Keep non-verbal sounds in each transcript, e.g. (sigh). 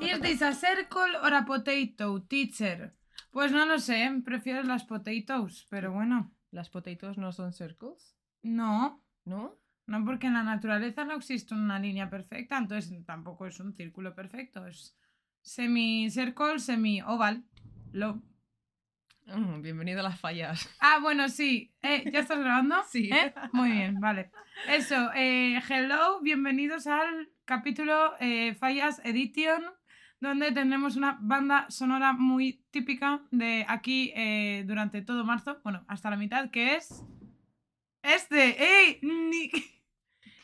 Is this a circle or a potato, teacher? Pues no lo sé, prefiero las potatoes, pero bueno, ¿Las potatoes no son circles? no, ¿No? no porque en la naturaleza no existe una línea perfecta, entonces tampoco es un círculo perfecto, es semi-circle, semi-oval. Lo... Mm, bienvenido a las fallas. Ah, bueno, sí, eh, ¿ya estás grabando? (laughs) Sí. ¿Eh? Muy bien, vale. Eso, eh, hello, bienvenidos al capítulo Fallas Edition, donde tendremos una banda sonora muy típica de aquí durante todo marzo, bueno, hasta la mitad, que es este. ¡Ey! Ni- (laughs)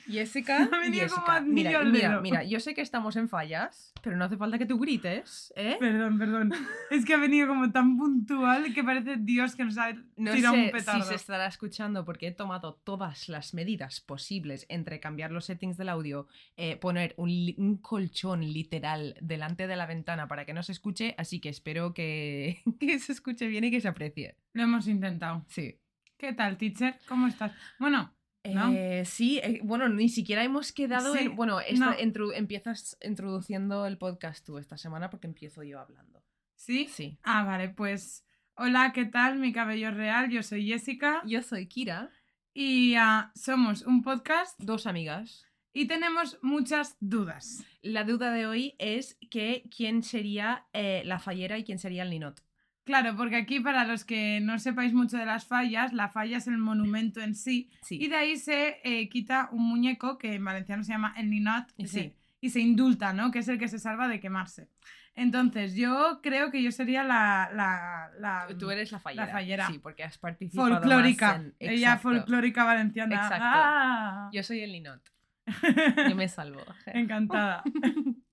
Jessica, (laughs) ha venido Jessica, como mira, mira, mira, yo sé que estamos en fallas, pero no hace falta que tú grites, ¿eh? Perdón, perdón. Es que ha venido como tan puntual que parece Dios que nos ha No tirado un sé si petardo. se estará escuchando porque he tomado todas las medidas posibles entre cambiar los settings del audio, eh, poner un colchón literal delante de la ventana para que no se escuche, así que espero que, (laughs) que se escuche bien y que se aprecie. Lo hemos intentado. Sí. ¿Qué tal, teacher? ¿Cómo estás? Bueno, ¿No? Eh, sí, eh, bueno, ni siquiera hemos quedado Sí, en... Bueno, esta- no. empiezas introduciendo el podcast tú esta semana porque empiezo yo hablando. ¿sí? Sí. Ah, vale, pues hola, ¿qué tal? Mi cabello real, yo soy Jessica Yo soy Kira, y ah, somos un podcast dos amigas. y tenemos muchas dudas. La duda de hoy es que quién sería eh, la fallera y quién sería el ninot. Claro, porque aquí para los que no sepáis mucho de las fallas, la falla es el monumento en sí Sí. y de ahí se eh, quita un muñeco que en valenciano se llama el ninot y, Sí. se, y se indulta, ¿no? Que es el que se salva de quemarse. Entonces, yo creo que yo sería la... la, la Tú eres la fallera. fallera. Sí, porque has participado más folclórica. en- Ella folclórica valenciana. Exacto. ¡Ah! Yo soy el ninot. (laughs) Yo me salvo. Encantada. (laughs)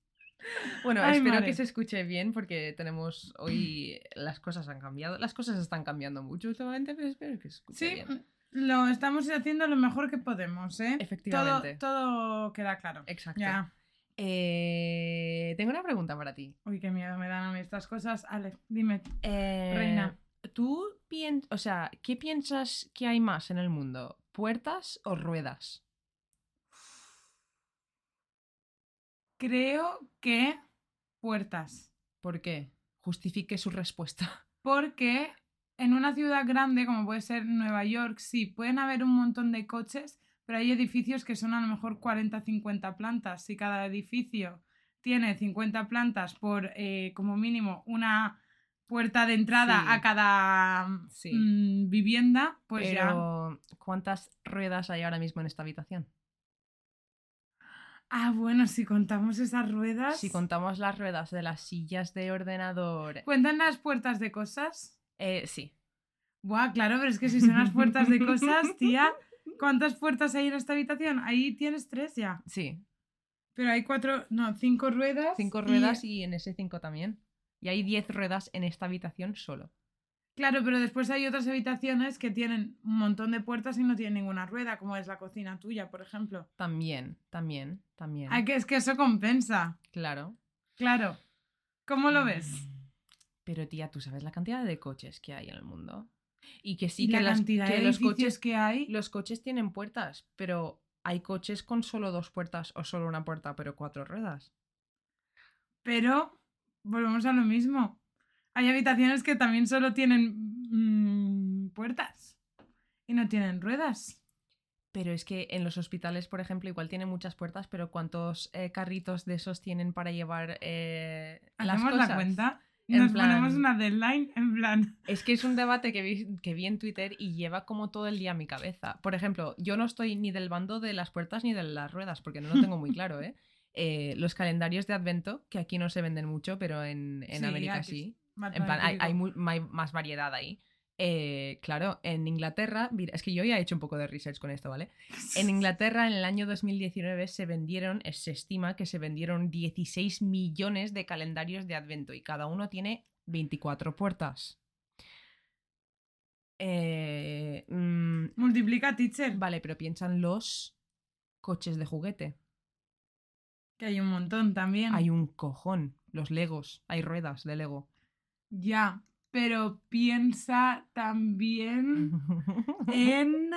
Bueno, Ay, espero madre. que se escuche bien porque tenemos hoy las cosas han cambiado. Las cosas están cambiando mucho últimamente, pero espero que se escuche Sí, bien. lo estamos haciendo lo mejor que podemos, ¿eh? Efectivamente. Todo, todo queda claro. Exacto. Ya. Eh, tengo una pregunta para ti. Uy, qué miedo me dan a mí estas cosas. Ale, dime. Eh, Reina. ¿Tú piensas, o sea, qué piensas que hay más en el mundo? ¿Puertas o ruedas? Creo que puertas. ¿Por qué? Justifique su respuesta. (laughs) Porque en una ciudad grande, como puede ser Nueva York, sí, pueden haber un montón de coches, pero hay edificios que son a lo mejor 40, 50 plantas. Si cada edificio tiene 50 plantas por eh, como mínimo una puerta de entrada Sí. a cada Sí. mm, vivienda, pues ya. Pero, ¿cuántas ruedas hay ahora mismo en esta habitación? Ah, bueno, si contamos esas ruedas. Si contamos las ruedas de las sillas de ordenador. ¿Cuentan las puertas de cosas? Eh, sí. Buah, claro, pero es que si son las puertas de cosas, (laughs) tía, ¿cuántas puertas hay en esta habitación? Ahí tienes tres ya. Sí. Pero hay cuatro, no, cinco ruedas. Cinco ruedas y en ese cinco también. Y hay diez ruedas en esta habitación solo. Claro, pero después hay otras habitaciones que tienen un montón de puertas y no tienen ninguna rueda, como es la cocina tuya, por ejemplo. También, también, también. Ah, que es que eso compensa. Claro. Claro. ¿Cómo lo ves? Mm, Pero tía, ¿tú sabes la cantidad de coches que hay en el mundo? Y que sí y que, la las- cantidad que de los coches que hay. los coches tienen puertas, pero hay coches con solo dos puertas o solo una puerta, pero cuatro ruedas. Pero volvemos a lo mismo. Hay habitaciones que también solo tienen mm, puertas y no tienen ruedas. Pero es que en los hospitales, por ejemplo, igual tienen muchas puertas, pero ¿cuántos eh, carritos de esos tienen para llevar eh, las ¿Hacemos cosas? la cuenta? En Nos plan- ponemos una deadline en plan. Es que es un debate que vi, que vi en Twitter y lleva como todo el día a mi cabeza. Por ejemplo, yo no estoy ni del bando de las puertas ni de las ruedas, porque no lo tengo muy claro, ¿eh? (laughs) Eh, los calendarios de Advento, que aquí no se venden mucho, pero en, en Sí, América sí. Más En plan, hay, hay más variedad ahí. Eh, claro, en Inglaterra, mira, es que yo ya he hecho un poco de research con esto, ¿vale? (laughs) En Inglaterra en el año 2019 se vendieron, eh, se estima que se vendieron 16 millones de calendarios de Advento y cada uno tiene 24 puertas. Eh, mm, Multiplica, teacher. vale, pero piensan los coches de juguete. Que hay un montón también. Hay un cojón, los legos, hay ruedas de Lego. Ya, pero piensa también (laughs) en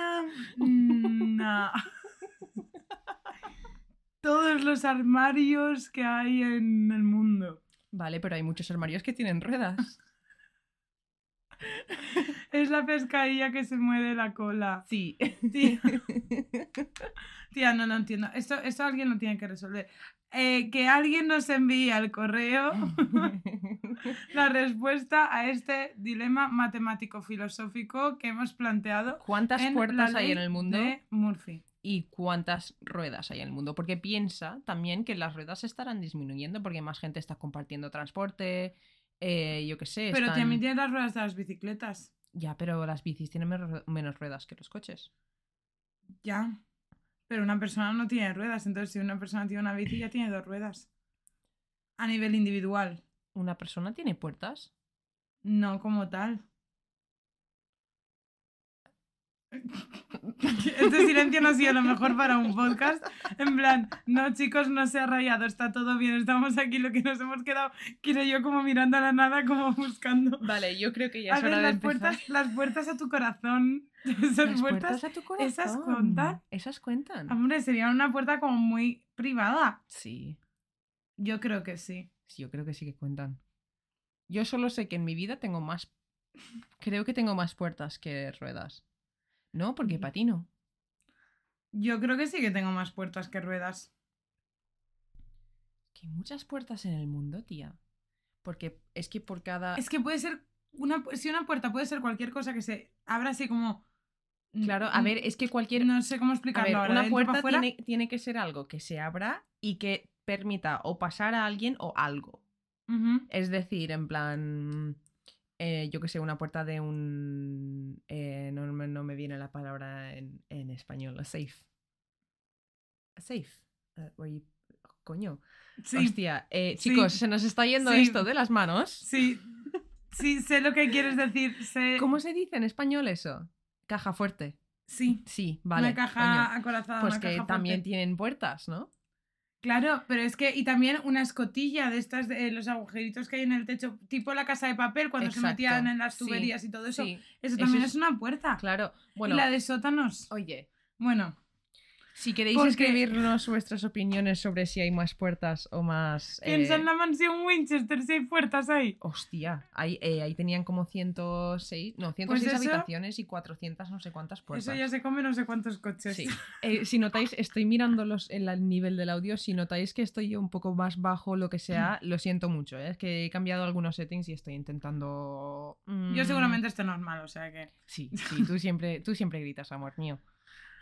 mm, (laughs) todos los armarios que hay en el mundo. Vale, pero hay muchos armarios que tienen ruedas. (laughs) Es la pescadilla que se mueve la cola. Sí. Tía, (laughs) tía, no lo entiendo. Esto, esto alguien lo tiene que resolver. Eh, que alguien nos envíe al correo (laughs) la respuesta a este dilema matemático-filosófico que hemos planteado. ¿Cuántas en puertas la hay en el mundo? De Murphy. y cuántas ruedas hay en el mundo. Porque piensa también que las ruedas estarán disminuyendo porque más gente está compartiendo transporte, eh, yo qué sé. Pero están- también tiene las ruedas de las bicicletas. Ya, pero las bicis tienen menos ruedas que los coches. Ya. Pero una persona no tiene ruedas. Entonces, si una persona tiene una bici, ya tiene dos ruedas. A nivel individual. ¿Una persona tiene puertas? No como tal. (laughs) Este silencio no ha sido lo mejor para un podcast. En plan, no chicos, no se ha rayado, está todo bien, estamos aquí, lo que nos hemos quedado, quiero yo como mirando a la nada, como buscando. Vale, yo creo que ya es hora de las empezar. puertas, las puertas a tu corazón. (laughs) Esas Las puertas, a tu corazón. ¿esas cuentan? Esas cuentan. hombre, sería una puerta como muy privada. Sí, Yo creo que sí. sí, yo creo que sí que cuentan. Yo solo sé que en mi vida tengo más. Creo que tengo más puertas que ruedas. No, porque Mm. patino. Yo creo que sí que tengo más puertas que ruedas. Que hay muchas puertas en el mundo, tía. Porque es que por cada. Es que puede ser una si una puerta puede ser cualquier cosa que se abra así como Claro, a mm, ver, es que cualquier. no sé cómo A explicarlo ver, una puerta tiene, tiene que ser algo que se abra y que permita o pasar a alguien o algo. Es decir, en plan, eh, yo que sé, una puerta de un... eh, no, me- no me viene la palabra en, en español, a safe. A safe. where you- Coño. Sí, Hostia, eh, Sí. chicos, se nos está yendo Sí. esto de las manos. sí. Sí, sé lo que quieres decir. Sé... ¿Cómo se dice en español eso? Caja fuerte. Sí. Sí, vale. una caja coño. acorazada, Pues una que caja también tienen puertas, ¿no? Claro, pero es que. Y también una escotilla de estas, de los agujeritos que hay en el techo, tipo la casa de papel, cuando se metían en las sí, tuberías y todo eso. Sí, Eso eso también es- es una puerta. claro. Bueno, Y la de sótanos. oye, Bueno, si queréis Porque- escribirnos vuestras opiniones sobre si hay más puertas o más... piensa eh, en la mansión Winchester, si hay puertas ahí. Hostia, ahí, eh, ahí tenían como 106, no, 106 Pues eso- habitaciones y 400 no sé cuántas puertas. Eso ya se come no sé cuántos coches. Sí. (laughs) Eh, si notáis, estoy mirando los, el el nivel del audio, si notáis que estoy un poco más bajo, lo que sea, lo siento mucho, es que he cambiado algunos settings y estoy intentando... Yo mm, seguramente esté normal, o sea que. Sí, sí, tú siempre, tú siempre gritas, amor mío.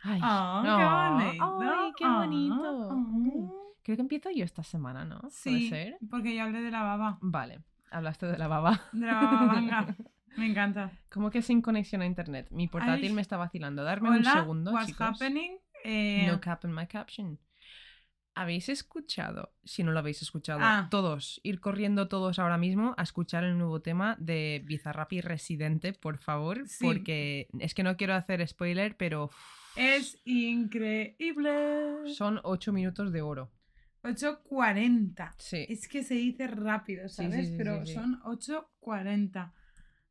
Ay, ¡Ah, no, qué bonito! ay, qué ah, bonito. ah. Creo que empiezo yo esta semana, ¿no? ¿Puede Sí, ser? porque ya hablé de la baba. Vale, hablaste de la baba. De la baba vanga. (laughs) Me encanta. ¿Cómo que sin conexión a internet? Mi portátil Ay. me está vacilando. Darme un Hola, segundo, what's chicos. happening? Eh, No cap in my caption. ¿Habéis escuchado? Si no lo habéis escuchado, Ah. todos, ir corriendo todos ahora mismo a escuchar el nuevo tema de Bizarrap y Residente, por favor, Sí. porque es que no quiero hacer spoiler, pero es increíble. son 8 minutos de oro. 8.40. Sí. Es que se dice rápido, ¿sabes? sí, sí, Pero son 8.40.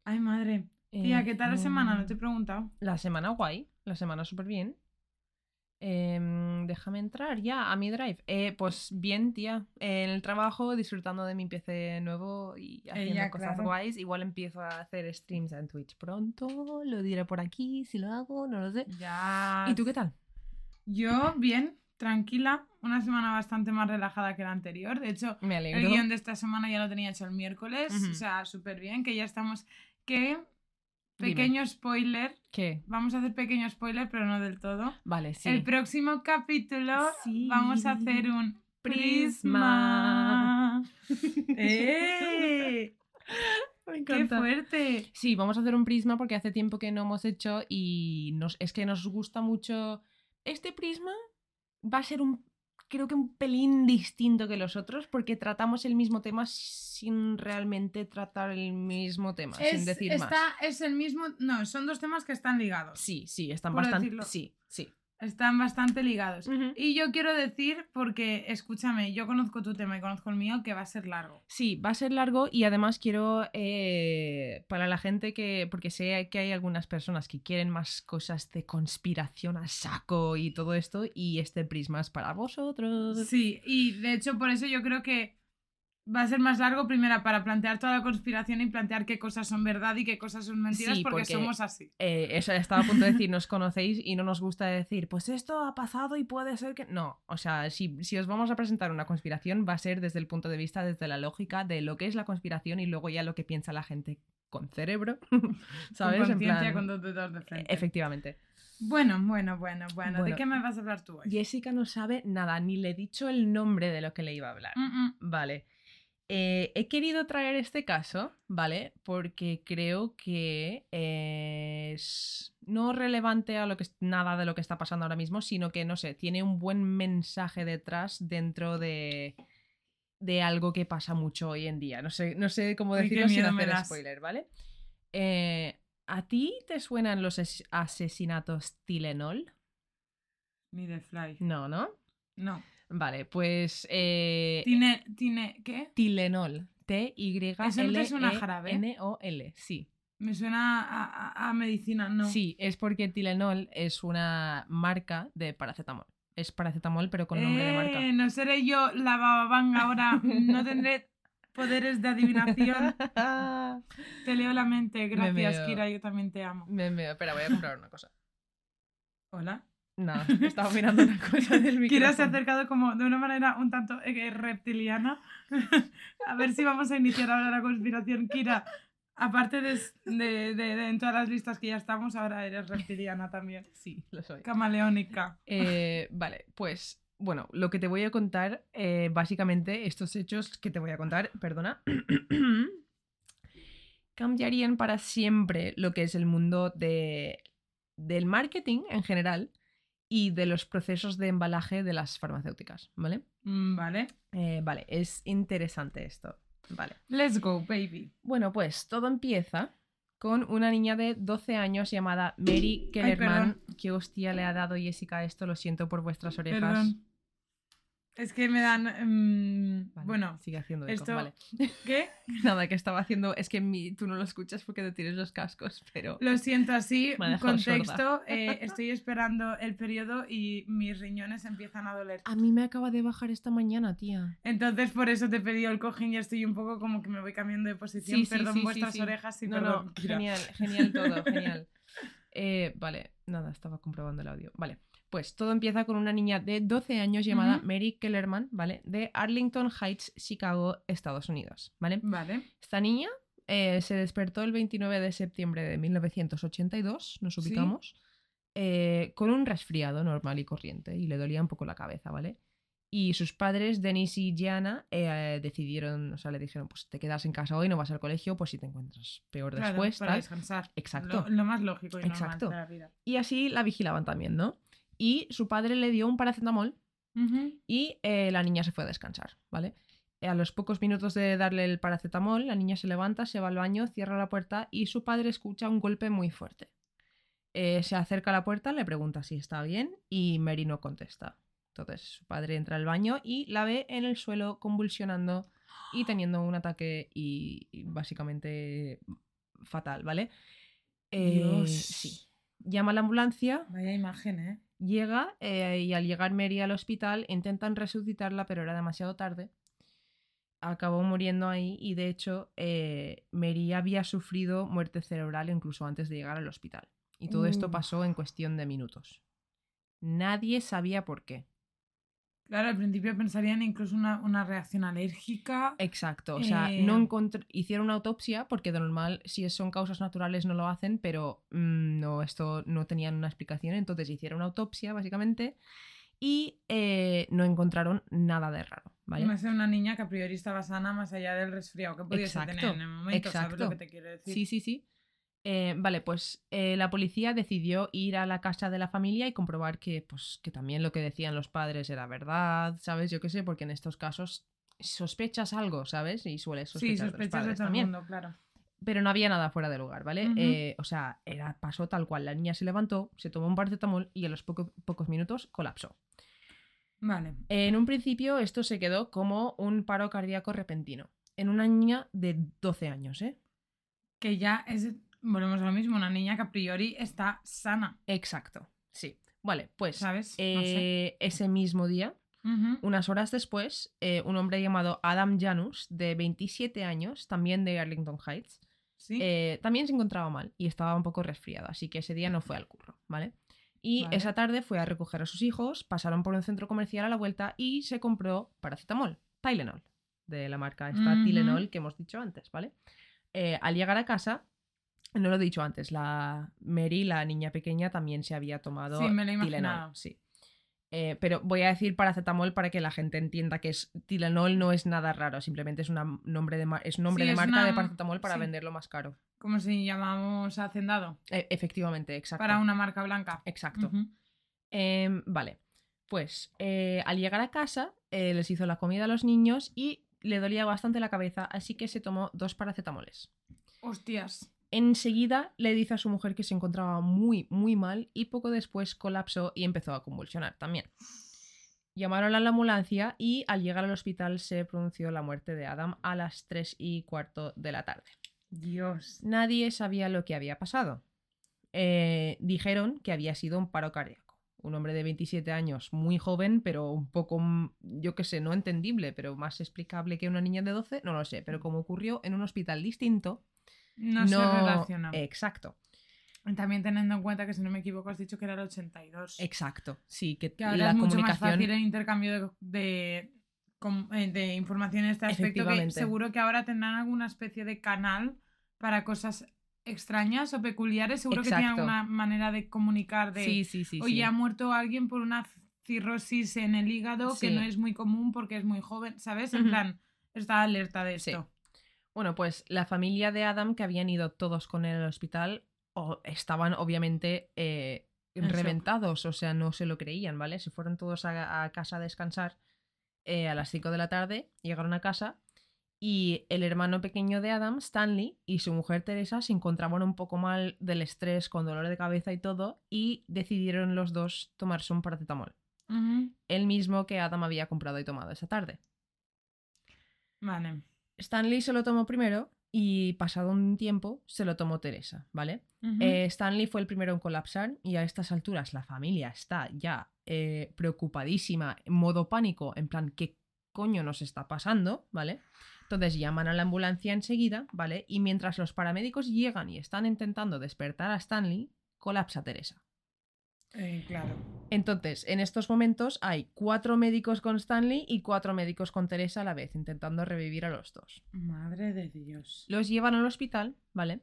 Ay, madre. Tía, ¿qué tal la semana? No te he Mm, preguntado. La semana guay, la semana súper bien. Em, déjame entrar ya a mi drive. Eh, pues bien, tía. En el trabajo, disfrutando de mi PC nuevo y haciendo ya, cosas claro. guays. Igual empiezo a hacer streams en Twitch pronto. Lo diré por aquí, si lo hago, no lo sé. Ya. ¿Y tú qué tal? Yo, bien, tranquila. Una semana bastante más relajada que la anterior. De hecho, Me el guion de esta semana ya lo tenía hecho el miércoles. O sea, súper bien, que ya estamos. Que. Dime. Pequeño spoiler. ¿Qué? Vamos a hacer pequeño spoiler, pero no del todo. Vale, sí. El próximo capítulo Sí. vamos a hacer un Prisma. (laughs) ¡Eh! Me ¡Qué fuerte! Sí, vamos a hacer un prisma porque hace tiempo que no hemos hecho y nos, es que nos gusta mucho. Este prisma va a ser un, creo que un pelín distinto que los otros porque tratamos el mismo tema sin realmente tratar el mismo tema, sin decir está, más. es el mismo. No, son dos temas que están ligados. Sí, sí, están bastante. decirlo. Sí, sí. Están bastante ligados. Y yo quiero decir, porque escúchame, yo conozco tu tema y conozco el mío, que va a ser largo. Sí, va a ser largo y además quiero, eh, para la gente que, porque sé que hay algunas personas que quieren más cosas de conspiración a saco y todo esto, y este prisma es para vosotros. Sí, y de hecho por eso yo creo que va a ser más largo primero para plantear toda la conspiración y plantear qué cosas son verdad y qué cosas son mentiras Sí, porque, porque- somos así. Eh, eso estaba a punto de decir, nos conocéis y no nos gusta decir, pues esto ha pasado y puede ser que... No, o sea, si, si os vamos a presentar una conspiración va a ser desde el punto de vista, desde la lógica de lo que es la conspiración y luego ya lo que piensa la gente con cerebro, (laughs) ¿sabes? Con En plan- con dos dedos de frente. Efectivamente. Bueno, bueno, bueno, bueno, ¿De qué me vas a hablar tú hoy? Jessica no sabe nada, ni le he dicho el nombre de lo que le iba a hablar. Mm, mm. Vale. Eh, he querido traer este caso, ¿vale? Porque creo que es no relevante a lo que nada de lo que está pasando ahora mismo, sino que, no sé, tiene un buen mensaje detrás dentro de, de algo que pasa mucho hoy en día. No sé, no sé cómo decirlo sin miedo me hacer spoiler, ¿vale? Eh, ¿A ti te suenan los as- asesinatos Tylenol? Ni de fly. No, ¿no? No. Vale, pues... eh, Tiene, tiene, ¿qué? Tylenol. T-Y-L-E-N-O-L. ¿Eso no te suena a jarabe? Sí. Me suena a, a- a medicina, no. Sí, es porque Tylenol es una marca de paracetamol. Es paracetamol, pero con nombre de marca. Eh, no seré yo la bababanga ahora. No tendré poderes de adivinación. (laughs) Te leo la mente. Gracias. Kira. Yo también te amo. me, me- espera, voy a comprar una cosa. Hola. Nada, (laughs) estaba mirando una cosa del micrófono. Kira se ha acercado como de una manera un tanto eh, reptiliana. (laughs) a ver si vamos a iniciar ahora la conspiración. Kira, aparte de, de, de- de en todas las listas que ya estamos, ahora eres reptiliana también. (laughs) Sí, lo soy. Camaleónica. Eh, vale, pues bueno, lo que te voy a contar, eh, básicamente, estos hechos que te voy a contar, perdona, (clears throat) cambiarían para siempre lo que es el mundo de, del marketing en general y de los procesos de embalaje de las farmacéuticas, ¿vale? Mm, Vale. Eh, vale, es interesante esto, ¿vale? Let's go, baby. Bueno, pues todo empieza con una niña de 12 años llamada Mary Kellerman. ¿Qué hostia le ha dado Jessica esto? Lo siento por vuestras orejas. Perdón. Es que me dan. mm, Vale, bueno, sigue haciendo eco, esto- vale. ¿qué? (laughs) Nada, que estaba haciendo. Es que mi- tú no lo escuchas porque te tienes los cascos, pero. Lo siento así. (laughs) Contexto: eh, estoy esperando el periodo y mis riñones empiezan a doler. A mí me acaba de bajar esta mañana, tía. Entonces, por eso te he pedido el cojín y estoy un poco como que me voy cambiando de posición. Sí, perdón sí, sí, vuestras orejas y no, perdón. no, genial, (laughs) genial todo, genial. Eh, vale, nada, estaba comprobando el audio. Vale, pues todo empieza con una niña de 12 años llamada. Mary Kellerman, ¿vale? De Arlington Heights, Chicago, Estados Unidos, ¿vale? Vale. Esta niña eh, se despertó el 29 de septiembre de 1982, nos Sí. ubicamos, eh, con un resfriado normal y corriente y le dolía un poco la cabeza, ¿vale? Y sus padres, Dennis y Gianna, eh, decidieron, o sea, le dijeron, pues te quedas en casa hoy, no vas al colegio, pues si te encuentras peor Claro, después, para tal. descansar. Exacto. Lo, lo más lógico y Exacto. normal de la vida. Y así la vigilaban también, ¿no? Y su padre le dio un paracetamol y eh, la niña se fue a descansar, ¿vale? A los pocos minutos de darle el paracetamol, la niña se levanta, se va al baño, cierra la puerta y su padre escucha un golpe muy fuerte. Eh, se acerca a la puerta, le pregunta si está bien y Mary no contesta. Entonces su padre entra al baño y la ve en el suelo convulsionando y teniendo un ataque y, y básicamente fatal, ¿vale? Eh, Dios. Sí. Llama a la ambulancia, Vaya imagen, ¿eh? Llega eh, y al llegar Mary al hospital intentan resucitarla, pero era demasiado tarde. Acabó muriendo ahí y de hecho eh, Mary había sufrido muerte cerebral incluso antes de llegar al hospital. Y todo esto Uf. pasó en cuestión de minutos. Nadie sabía por qué. Claro, al principio pensarían incluso una, una reacción alérgica. Exacto, o sea, Eh, no hicieron una autopsia porque de normal si son causas naturales no lo hacen, pero mm, no, esto no tenían una explicación, entonces hicieron una autopsia básicamente y eh, no encontraron nada de raro, ¿vale? Más de una niña que a priori estaba sana más allá del resfriado que pudiese Exacto, tener en el momento, ¿sabes lo exacto. que te quiero decir? Sí, sí, sí. Eh, vale, pues eh, la policía decidió ir a la casa de la familia y comprobar que, pues, que también lo que decían los padres era verdad, ¿sabes? Yo qué sé, porque en estos casos sospechas algo, ¿sabes? Y sueles Sí, sospechar de los sospechas de todo el también. mundo, claro. Pero no había nada fuera de lugar, ¿vale? Eh, o sea, era, pasó tal cual. La niña se levantó, se tomó un paracetamol y a los poco- pocos minutos colapsó. Vale. En un principio esto se quedó como un paro cardíaco repentino. En una niña de 12 años, ¿eh? Que ya es, volvemos a lo mismo, una niña que a priori está sana, Exacto, sí. Vale, pues ¿sabes? No sé. eh, ese mismo día, unas horas después, eh, un hombre llamado Adam Janus, de 27 años, también de Arlington Heights, Sí. eh, también se encontraba mal y estaba un poco resfriado, así que ese día no fue al curro, ¿vale? Y Vale. esa tarde fue a recoger a sus hijos, pasaron por un centro comercial a la vuelta y se compró paracetamol, Tylenol, de la marca esta. Tylenol que hemos dicho antes, ¿vale? Al llegar a casa, no lo he dicho antes, la Mary, la niña pequeña, también se había tomado Sí, me lo he Tylenol, imaginado. sí. Eh, pero voy a decir paracetamol para que la gente entienda que es Tylenol no es nada raro, simplemente es, una nombre de, es nombre Sí, de es marca una- de paracetamol para sí. venderlo más caro. Como si llamamos Hacendado E- efectivamente, exacto. para una marca blanca. Exacto. Em, vale, pues eh, al llegar a casa eh, les hizo la comida a los niños y le dolía bastante la cabeza, así que se tomó dos paracetamoles. Hostias. Enseguida le dice a su mujer que se encontraba muy, muy mal y poco después colapsó y empezó a convulsionar también. Llamaron a la ambulancia y al llegar al hospital se pronunció la muerte de Adam a las 3 y cuarto de la tarde. Dios. Nadie sabía lo que había pasado. Eh, dijeron que había sido un paro cardíaco. Un hombre de 27 años, muy joven, pero un poco, mm, yo qué sé, no entendible, pero más explicable que una niña de 12, no lo sé. Pero como ocurrió en un hospital distinto, No, se relaciona. Exacto, También teniendo en cuenta que, si no me equivoco, has dicho que era el 82. exacto. Sí, que, que ahora la es mucho más fácil el intercambio de, de, eh, de información en este aspecto. Que seguro que ahora tendrán alguna especie de canal para cosas extrañas o peculiares. Seguro que tienen alguna manera de comunicar de, Sí, sí, sí. oye, ha muerto alguien por una cirrosis en el hígado que no es muy común porque es muy joven, ¿sabes? En plan, está alerta de Sí. esto. Bueno, pues la familia de Adam, que habían ido todos con él al hospital, o- estaban obviamente eh, shock. reventados, o sea, no se lo creían, ¿vale? Se fueron todos a, a casa a descansar eh, a las 5 de la tarde, llegaron a casa y el hermano pequeño de Adam, Stanley, y su mujer Teresa se encontraban un poco mal del estrés, con dolor de cabeza y todo, y decidieron los dos tomarse un paracetamol, el mismo que Adam había comprado y tomado esa tarde. Vale. Stanley se lo tomó primero y pasado un tiempo se lo tomó Teresa, ¿vale? Eh, Stanley fue el primero en colapsar y a estas alturas la familia está ya eh, preocupadísima, en modo pánico, en plan, ¿qué coño nos está pasando? ¿Vale? Entonces llaman a la ambulancia enseguida, ¿vale? Y mientras los paramédicos llegan y están intentando despertar a Stanley, colapsa Teresa. Eh, claro. Entonces, en estos momentos hay cuatro médicos con Stanley y cuatro médicos con Teresa a la vez, intentando revivir a los dos. Madre de Dios. Los llevan al hospital, ¿vale?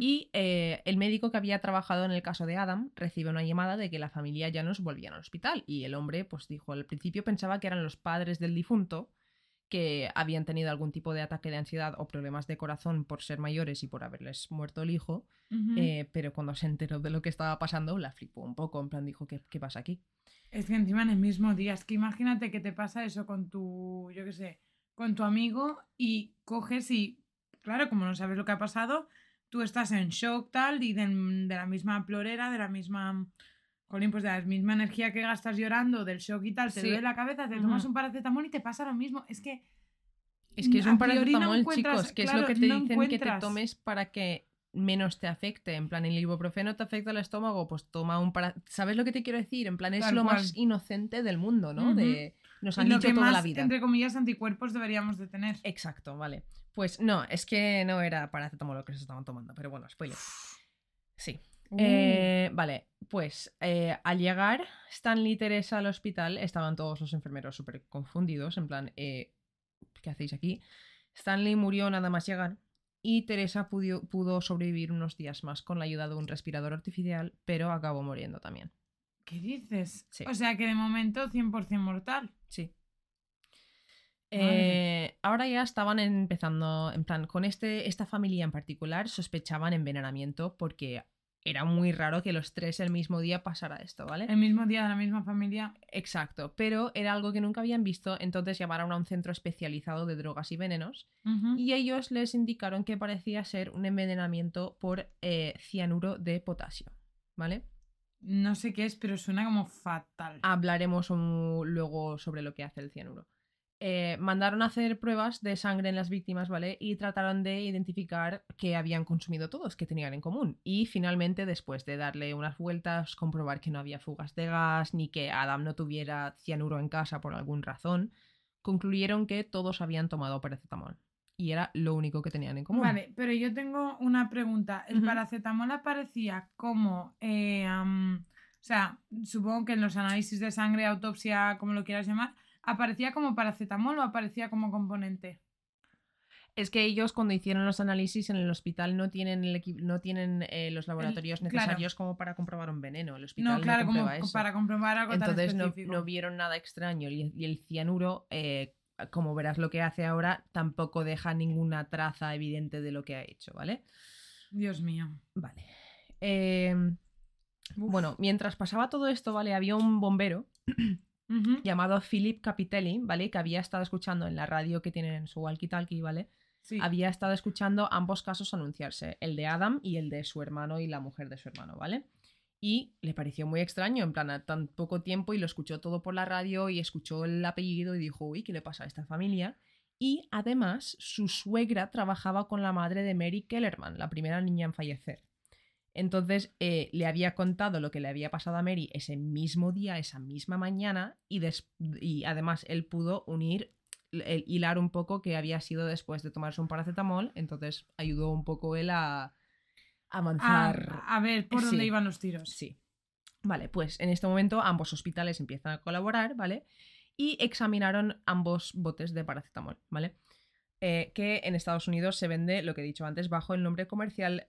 Y eh, el médico que había trabajado en el caso de Adam recibe una llamada de que la familia ya nos volvían al hospital. Y el hombre, pues dijo, al principio pensaba que eran los padres del difunto que habían tenido algún tipo de ataque de ansiedad o problemas de corazón por ser mayores y por haberles muerto el hijo. Eh, pero cuando se enteró de lo que estaba pasando, la flipó un poco. En plan, dijo, ¿qué, qué pasa aquí? Es que encima en el mismo día, es que imagínate que te pasa eso con tu, yo qué sé, con tu amigo y coges y, claro, como no sabes lo que ha pasado, tú estás en shock tal y de, de la misma plorera, de la misma, Colin, pues de la misma energía que gastas llorando, del shock y tal, te Sí. duele la cabeza, te tomas un paracetamol y te pasa lo mismo. Es que Es que es un no paracetamol, chicos, que es lo que te no dicen que te tomes para que menos te afecte. En plan, el ibuprofeno te afecta el estómago, pues toma un para... ¿Sabes lo que te quiero decir? En plan, es Tal lo cual. más inocente del mundo, ¿no? De... Nos han lo dicho que toda más, la vida. entre comillas, anticuerpos deberíamos de tener. Exacto, vale. Pues no, es que no era paracetamol lo que se estaban tomando, pero bueno, spoiler. Sí. Uh, Eh, vale, pues eh, al llegar Stanley y Teresa al hospital estaban todos los enfermeros súper confundidos, en plan, eh, ¿qué hacéis aquí? Stanley murió nada más llegar y Teresa pudo, pudo sobrevivir unos días más con la ayuda de un respirador artificial, pero acabó muriendo también. ¿Qué dices? Sí. O sea que de momento 100% mortal. Sí. Eh, ahora ya estaban empezando, en plan, con este, esta familia en particular sospechaban envenenamiento porque era muy raro que los tres el mismo día pasara esto, ¿vale? El mismo día de la misma familia. Exacto, pero era algo que nunca habían visto, entonces llamaron a un centro especializado de drogas y venenos y ellos les indicaron que parecía ser un envenenamiento por eh, cianuro de potasio, ¿vale? No sé qué es, pero suena como fatal. Hablaremos un- luego sobre lo que hace el cianuro. Eh, mandaron a hacer pruebas de sangre en las víctimas, ¿vale? Y trataron de identificar qué habían consumido todos, qué tenían en común. Y finalmente, después de darle unas vueltas, comprobar que no había fugas de gas, ni que Adam no tuviera cianuro en casa por alguna razón, concluyeron que todos habían tomado paracetamol. Y era lo único que tenían en común. Vale, pero yo tengo una pregunta. ¿El paracetamol aparecía como... eh, o sea, supongo que en los análisis de sangre, autopsia, como lo quieras llamar, ¿aparecía como paracetamol o aparecía como componente? Es que ellos cuando hicieron los análisis en el hospital no tienen, el no tienen eh, los laboratorios necesarios como para comprobar un veneno. El hospital No, no, claro, como eso. para comprobar algo Entonces tan no, no vieron nada extraño y, y el cianuro, eh, como verás lo que hace ahora, tampoco deja ninguna traza evidente de lo que ha hecho, ¿vale? Dios mío. Vale. Eh, Uf. bueno, mientras pasaba todo esto, ¿vale? Había un bombero Llamado Philip Capitelli, ¿vale? Que había estado escuchando en la radio que tienen en su walkie-talkie, ¿vale? sí. había estado escuchando ambos casos anunciarse, el de Adam y el de su hermano y la mujer de su hermano, ¿vale? Y le pareció muy extraño, en plan, a tan poco tiempo y lo escuchó todo por la radio y escuchó el apellido y dijo, uy, ¿qué le pasa a esta familia? Y además, su suegra trabajaba con la madre de Mary Kellerman, la primera niña en fallecer. Entonces eh, le había contado lo que le había pasado a Mary ese mismo día, esa misma mañana, y, y además él pudo unir, el hilar un poco que había sido después de tomarse un paracetamol, entonces ayudó un poco él a, avanzar. a ver por dónde iban los tiros. Sí. Vale, pues en este momento ambos hospitales empiezan a colaborar, ¿vale? Y examinaron ambos botes de paracetamol, ¿vale? Eh, que en Estados Unidos se vende, lo que he dicho antes, bajo el nombre comercial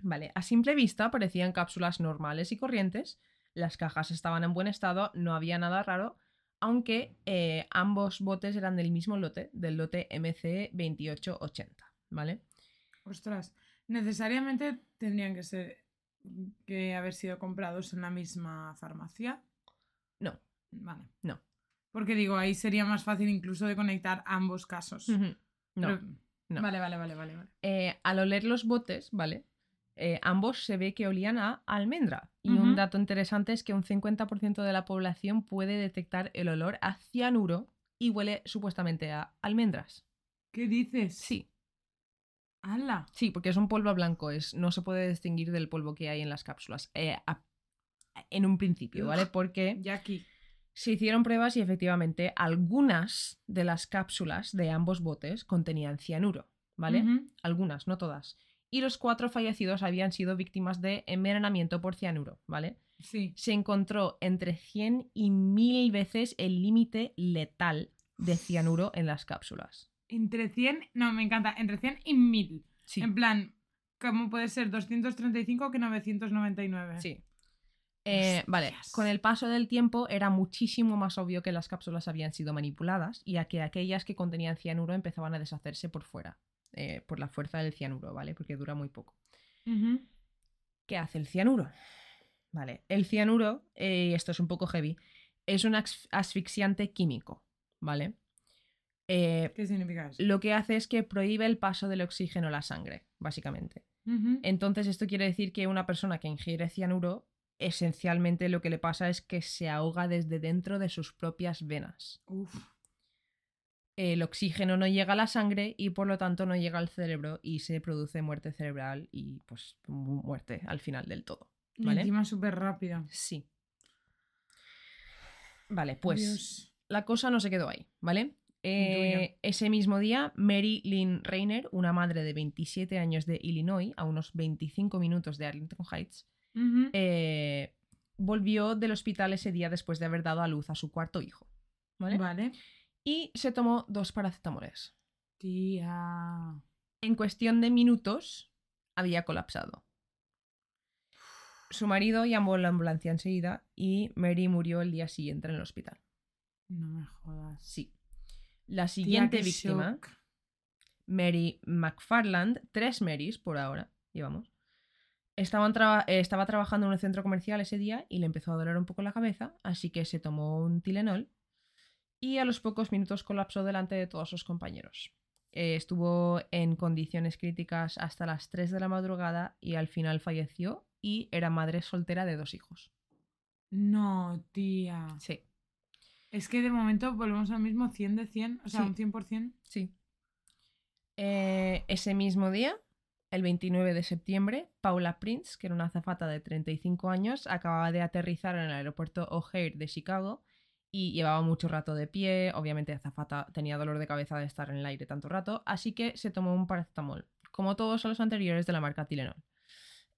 Vale, a simple vista parecían cápsulas normales y corrientes, las cajas estaban en buen estado, no había nada raro, aunque eh, ambos botes eran del mismo lote, del lote MC2880, ¿vale? Ostras, necesariamente tendrían que ser que haber sido comprados en la misma farmacia. No. Vale. No. Porque digo, ahí sería más fácil incluso de conectar ambos casos. No. Pero- no. Vale, vale, vale, vale. vale. Eh, al oler los botes, ¿vale? Eh, ambos se ve que olían a almendra. Y un dato interesante es que un 50% de la población puede detectar el olor a cianuro y huele supuestamente a almendras. ¿Qué dices? Sí, ¡Hala! sí, porque es un polvo blanco, es, no se puede distinguir del polvo que hay en las cápsulas. eh, a- en un principio, ¿vale? Porque Jackie. Se hicieron pruebas y efectivamente algunas de las cápsulas de ambos botes contenían cianuro, ¿vale? Algunas, no todas. Y los cuatro fallecidos habían sido víctimas de envenenamiento por cianuro, ¿vale? Sí. Se encontró entre 100 y 1000 veces el límite letal de cianuro en las cápsulas. Entre 100, no, me encanta, entre 100 y 1000. Sí. En plan, ¿cómo puede ser 235 que 999? Sí. Eh, vale, con el paso del tiempo era muchísimo más obvio que las cápsulas habían sido manipuladas y a que aquellas que contenían cianuro empezaban a deshacerse por fuera, eh, por la fuerza del cianuro, ¿vale? Porque dura muy poco. ¿Qué hace el cianuro? Vale, el cianuro, eh, esto es un poco heavy, es un asf- asfixiante químico, ¿vale? ¿Qué significa eso? lo que hace es que prohíbe el paso del oxígeno a la sangre, básicamente. Entonces, esto quiere decir que una persona que ingiere cianuro, esencialmente lo que le pasa es que se ahoga desde dentro de sus propias venas. Uf. El oxígeno no llega a la sangre y por lo tanto no llega al cerebro y se produce muerte cerebral y pues mu- muerte al final del todo. Y ¿Vale? encima súper rápido. Sí. Vale, pues Dios. la cosa no se quedó ahí, ¿vale? Eh, ese mismo día, Mary Lynn Rayner, una madre de 27 años de Illinois, a unos 25 minutos de Arlington Heights, Eh, volvió del hospital ese día después de haber dado a luz a su cuarto hijo, ¿vale? Vale. Y se tomó dos paracetamoles. Tía. En cuestión de minutos, había colapsado. Su marido llamó a la ambulancia enseguida y Mary murió el día siguiente en el hospital. No me jodas. Sí. La siguiente víctima, shock. Mary McFarland, tres Marys por ahora, llevamos. Estaban traba- eh, estaba trabajando en un centro comercial ese día y le empezó a doler un poco la cabeza, así que se tomó un Tylenol y a los pocos minutos colapsó delante de todos sus compañeros. Eh, estuvo en condiciones críticas hasta las 3 de la madrugada y al final falleció y era madre soltera de dos hijos. No, tía. Sí, Es que de momento volvemos al mismo 100 de 100, o sea, Sí. un 100%. sí. Eh, ese mismo día, el 29 de septiembre, Paula Prince, que era una azafata de 35 años, acababa de aterrizar en el aeropuerto O'Hare de Chicago y llevaba mucho rato de pie. Obviamente, azafata tenía dolor de cabeza de estar en el aire tanto rato, así que se tomó un paracetamol, como todos los anteriores de la marca Tylenol.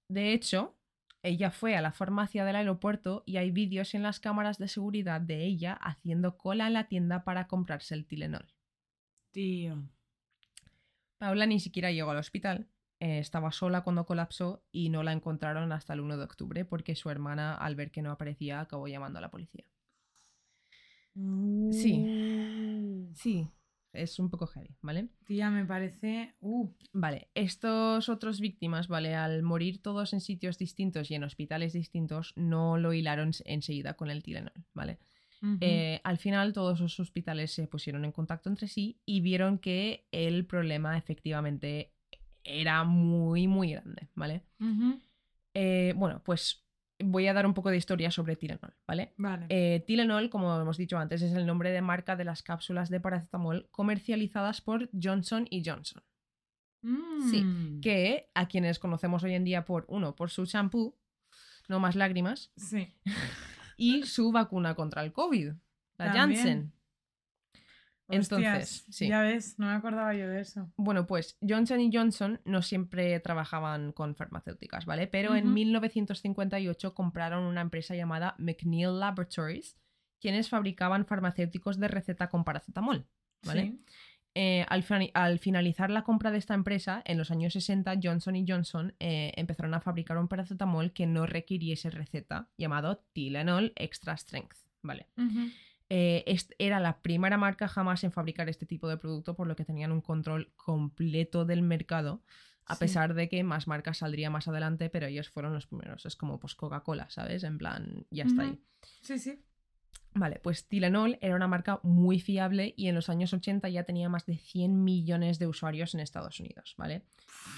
De hecho, ella fue a la farmacia del aeropuerto y hay vídeos en las cámaras de seguridad de ella haciendo cola en la tienda para comprarse el Tylenol. Tío. Paula ni siquiera llegó al hospital. Eh, estaba sola cuando colapsó y no la encontraron hasta el 1 de octubre porque su hermana, al ver que no aparecía, acabó llamando a la policía. Sí. Sí, es un poco heavy, ¿vale? Tía, me parece. Uh, Vale, estos otros víctimas, ¿vale? Al morir todos en sitios distintos y en hospitales distintos, no lo hilaron enseguida con el Tylenol, ¿vale? Eh, al final todos los hospitales se pusieron en contacto entre sí y vieron que el problema efectivamente era muy, muy grande, ¿vale? Eh, bueno, pues voy a dar un poco de historia sobre Tylenol, ¿vale? Vale. Eh, Tylenol, como hemos dicho antes, es el nombre de marca de las cápsulas de paracetamol comercializadas por Johnson Johnson, sí, Mm. que a quienes conocemos hoy en día por, uno, por su champú, no más lágrimas, Sí. (laughs) y su vacuna contra el COVID, la También. Janssen. Entonces, Hostias, sí. Ya ves, no me acordaba yo de eso. Bueno, pues Johnson Johnson no siempre trabajaban con farmacéuticas, ¿vale? Pero en Ujú. 1958 compraron una empresa llamada McNeil Laboratories, quienes fabricaban farmacéuticos de receta con paracetamol, ¿vale? Sí. Eh, al, finalizar la compra de esta empresa, en los años 60, Johnson Johnson eh, empezaron a fabricar un paracetamol que no requiriese receta, llamado Tylenol Extra Strength, ¿vale? Eh, era la primera marca jamás en fabricar este tipo de producto, por lo que tenían un control completo del mercado, a Sí. pesar de que más marcas saldrían más adelante, pero ellos fueron los primeros. Es como pues Coca-Cola, ¿sabes? En plan, ya está ahí. Sí, sí. Vale, pues Tylenol era una marca muy fiable y en los años 80 ya tenía más de 100 millones de usuarios en Estados Unidos, ¿vale?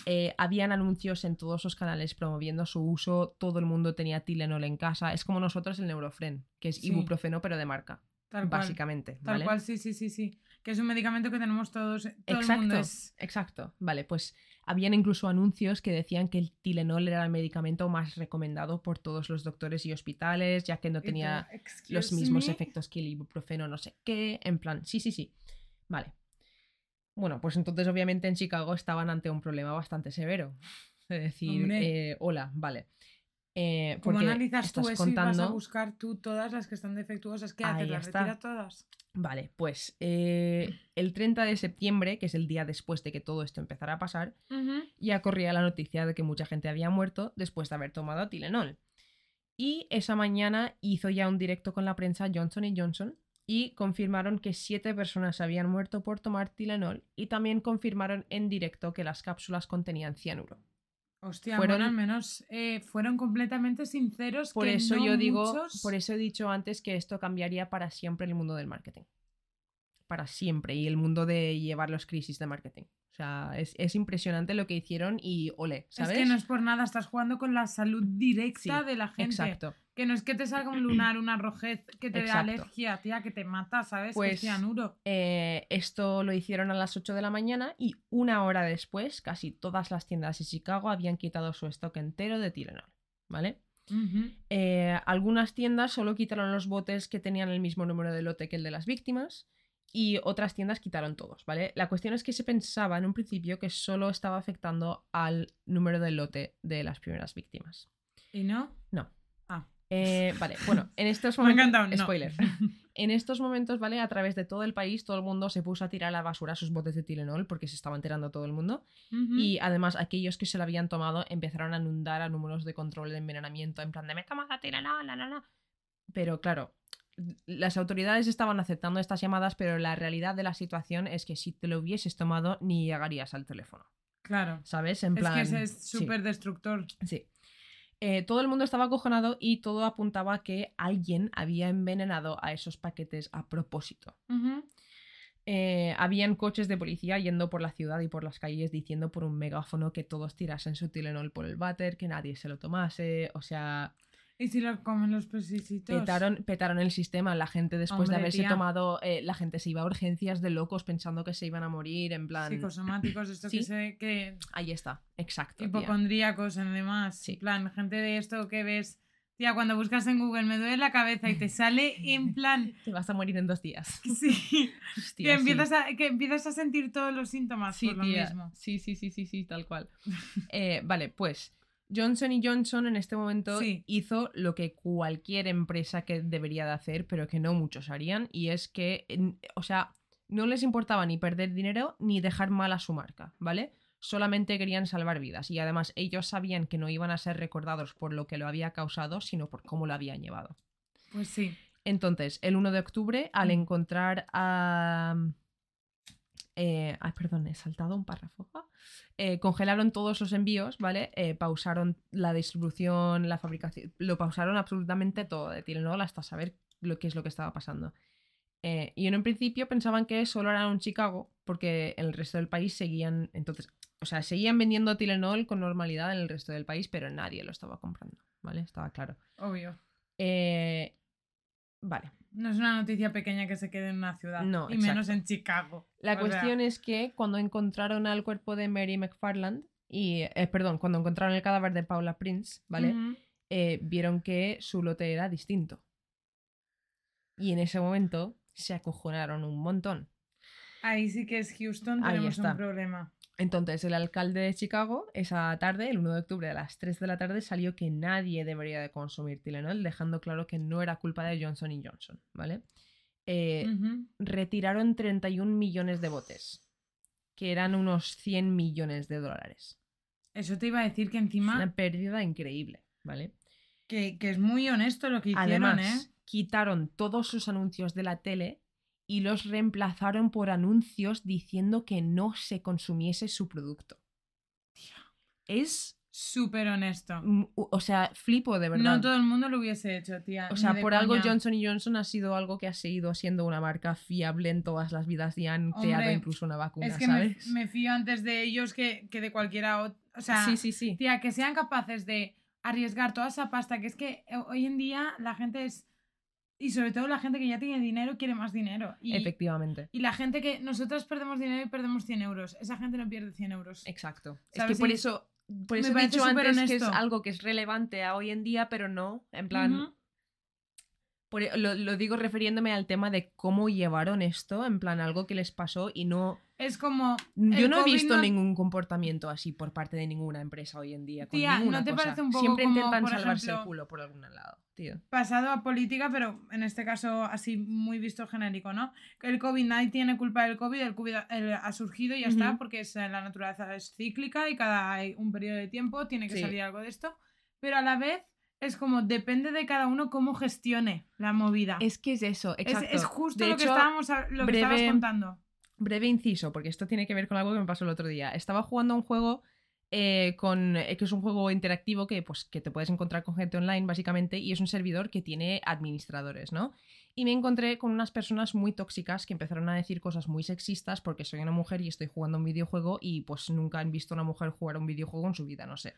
Eh, habían anuncios en todos los canales promoviendo su uso, todo el mundo tenía Tylenol en casa, es como nosotros el Neurofren, que es Sí. ibuprofeno pero de marca, Tal cual. básicamente, Tal ¿vale? cual, sí, sí, sí, sí. Que es un medicamento que tenemos todos. Todo el Exacto, mundo es. exacto. Vale, pues habían incluso anuncios que decían que el Tylenol era el medicamento más recomendado por todos los doctores y hospitales, ya que no tú, tenía "Excuse los mismos me". efectos que el ibuprofeno, no sé qué, en plan, sí, sí, sí. Vale. Bueno, pues entonces obviamente en Chicago estaban ante un problema bastante severo. Es decir, eh, hola, vale. Eh, ¿Cómo analizas tú eso y vas a contando... buscar tú todas las que están defectuosas? ¿Qué haces? ¿Las retiras todas? Vale, pues eh, el 30 de septiembre, que es el día después de que todo esto empezara a pasar, ya corría la noticia de que mucha gente había muerto después de haber tomado Tylenol. Y esa mañana hizo ya un directo con la prensa Johnson Johnson y confirmaron que siete personas habían muerto por tomar Tylenol y también confirmaron en directo que las cápsulas contenían cianuro. Hostia, Fueron- bueno, al menos eh, fueron completamente sinceros. Por que eso no yo digo, muchos- por eso he dicho antes que esto cambiaría para siempre el mundo del marketing. Para siempre. Y el mundo de llevar los crisis de marketing. O sea, es, es impresionante lo que hicieron y ole, ¿sabes? Es que no es por nada, estás jugando con la salud directa Sí, de la gente. Exacto. Que no es que te salga un lunar, una rojez, que te dé alergia, tía, que te mata, ¿sabes? Pues, es cianuro. Eh, esto lo hicieron a las 8 de la mañana y una hora después, casi todas las tiendas de Chicago habían quitado su stock entero de Tylenol. ¿Vale? Eh, algunas tiendas solo quitaron los botes que tenían el mismo número de lote que el de las víctimas y otras tiendas quitaron todos, ¿vale? La cuestión es que se pensaba en un principio que solo estaba afectando al número de lote de las primeras víctimas. ¿Y no? No. Ah. Eh, vale, bueno, en estos (laughs) Me momentos... encantado, no. Spoiler. (laughs) En estos momentos, ¿vale? A través de todo el país, todo el mundo se puso a tirar a la basura sus botes de Tylenol porque se estaba enterando todo el mundo. Y además, aquellos que se lo habían tomado empezaron a inundar a números de control de envenenamiento, en plan de me he tomado Tylenol, la, la, la". Pero claro, las autoridades estaban aceptando estas llamadas, pero la realidad de la situación es que si te lo hubieses tomado, ni llegarías al teléfono. Claro. ¿Sabes? En Es plan. que ese es sí, súper destructor. Sí. Eh, todo el mundo estaba acojonado y todo apuntaba a que alguien había envenenado a esos paquetes a propósito. Eh, habían coches de policía yendo por la ciudad y por las calles diciendo por un megáfono que todos tirasen su Tylenol por el váter, que nadie se lo tomase. O sea, ¿Y si lo comen los pececitos? petaron, petaron el sistema. La gente, después Hombre, de haberse tía. tomado, eh, la gente se iba a urgencias de locos pensando que se iban a morir. En plan, Psicosomáticos, esto Sí. que se que ahí está, exacto. hipocondríacos además. Sí. En plan, gente de esto que ves. Tía, cuando buscas en Google me duele la cabeza y te sale en (laughs) plan. Te vas a morir en dos días. (laughs) Sí. Hostia, que, sí. empiezas a, que empiezas a sentir todos los síntomas Sí, por lo tía. mismo. Sí, sí, sí, sí, sí, tal cual. (laughs) Eh, vale, pues Johnson y Johnson en este momento Sí. hizo lo que cualquier empresa que debería de hacer, pero que no muchos harían, y es que, en- o sea, no les importaba ni perder dinero ni dejar mal a su marca, ¿vale? Solamente querían salvar vidas y además ellos sabían que no iban a ser recordados por lo que lo había causado, sino por cómo lo habían llevado. Pues sí. Entonces, el 1 de octubre, al Mm. encontrar a... eh, ay, perdón, he saltado un párrafo. Ah. Eh, congelaron todos los envíos, ¿vale? Eh, pausaron la distribución, la fabricación, lo pausaron absolutamente todo de Tylenol hasta saber lo que es lo que estaba pasando. Y en un principio pensaban que solo era en Chicago, porque en el resto del país seguían, entonces, o sea, seguían vendiendo Tylenol con normalidad en el resto del país, pero nadie lo estaba comprando, ¿vale? Estaba claro. Obvio. Vale. No es una noticia pequeña que se quede en una ciudad. No, y menos en Chicago. La O sea, cuestión es que cuando encontraron al cuerpo de Mary McFarland, y, eh, perdón, cuando encontraron el cadáver de Paula Prince, ¿vale? Eh, vieron que su lote era distinto. Y en ese momento se acojonaron un montón. Ahí sí que es Houston, tenemos un problema. Entonces el alcalde de Chicago, esa tarde, el 1 de octubre a las 3 de la tarde, salió que nadie debería de consumir Tylenol, dejando claro que no era culpa de Johnson Johnson, ¿vale? Eh, Ujú. retiraron 31 millones de botes, que eran unos 100 millones de dólares. Eso te iba a decir que Es encima, una pérdida increíble, ¿vale? que, que es muy honesto lo que hicieron, Además, ¿eh? quitaron todos sus anuncios de la tele y los reemplazaron por anuncios diciendo que no se consumiese su producto. Es, Súper honesto. o sea, flipo de verdad. No todo el mundo lo hubiese hecho, tía. o sea, por algo. Johnson Johnson ha sido algo que ha seguido siendo una marca fiable en todas las vidas y han creado incluso una vacuna, Es que me, ¿sabes? me fío antes de ellos que, que de cualquiera otro. O sea, sí, sí, sí. tía, que sean capaces de arriesgar toda esa pasta, que es que eh, hoy en día la gente es. Y sobre todo la gente que ya tiene dinero quiere más dinero. Y, Efectivamente. y la gente que. Nosotros perdemos dinero y perdemos 100 euros. Esa gente no pierde 100 euros. Exacto. Es que por eso, por me eso he dicho antes que es algo que es relevante a hoy en día, pero no. En plan, por e- lo, lo digo refiriéndome al tema de cómo llevaron esto, en plan, algo que les pasó y no. Es como. Yo el no he visto no- ningún comportamiento así por parte de ninguna empresa hoy en día. Con Tía, ¿no te cosa. parece un poco Siempre como, intentan por salvarse el ejemplo, culo por algún lado, tío. pasado a política, pero en este caso así muy visto genérico, ¿no? Que el COVID nadie tiene culpa del COVID, el COVID ha, el- surgido y ya está, Ujú. porque es, eh, la naturaleza es cíclica y cada hay un periodo de tiempo tiene que Sí. salir algo de esto, pero a la vez es como depende de cada uno cómo gestione la movida. Es que es eso, Es- exacto. es, justo De lo que hecho, estábamos a- lo que estabas contando. Breve inciso, porque esto tiene que ver con algo que me pasó el otro día. Estaba jugando a un juego eh, con, eh, que es un juego interactivo que, pues, que te puedes encontrar con gente online, básicamente, y es un servidor que tiene administradores, ¿no? Y me encontré con unas personas muy tóxicas que empezaron a decir cosas muy sexistas porque soy una mujer y estoy jugando un videojuego y pues nunca han visto a una mujer jugar un videojuego en su vida, no sé.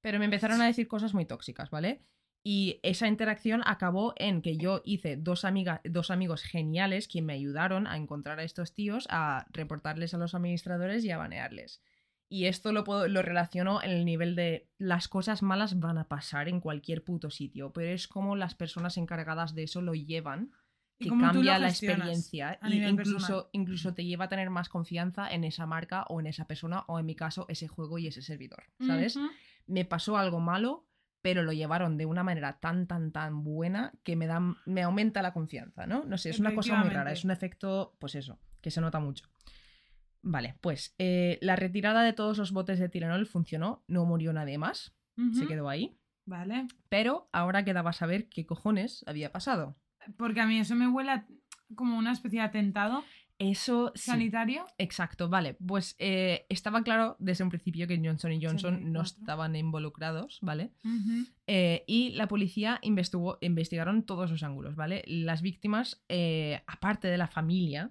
Pero me empezaron a decir cosas muy tóxicas, ¿vale? Y esa interacción acabó en que yo hice dos, amigas, dos amigos geniales que me ayudaron a encontrar a estos tíos, a reportarles a los administradores y a banearles. Y esto lo, puedo, lo relaciono en el nivel de las cosas malas van a pasar en cualquier puto sitio, pero es como las personas encargadas de eso lo llevan, que cambia la experiencia y incluso, incluso te lleva a tener más confianza en esa marca o en esa persona o en mi caso ese juego y ese servidor, ¿sabes? Me pasó algo malo, pero lo llevaron de una manera tan, tan, tan buena que me, da, me aumenta la confianza, ¿no? No sé, es una cosa muy rara, es un efecto, pues eso, que se nota mucho. Vale, pues eh, la retirada de todos los botes de Tylenol funcionó, no murió nadie más, se quedó ahí, Vale. pero ahora quedaba saber qué cojones había pasado. Porque a mí eso me huele a- como una especie de atentado Eso sí. sanitario. Exacto, vale. Pues eh, estaba claro desde un principio que Johnson y Johnson no 84. estaban involucrados, ¿vale? Eh, y la policía investigó, investigaron todos los ángulos, ¿vale? Las víctimas, eh, aparte de la familia,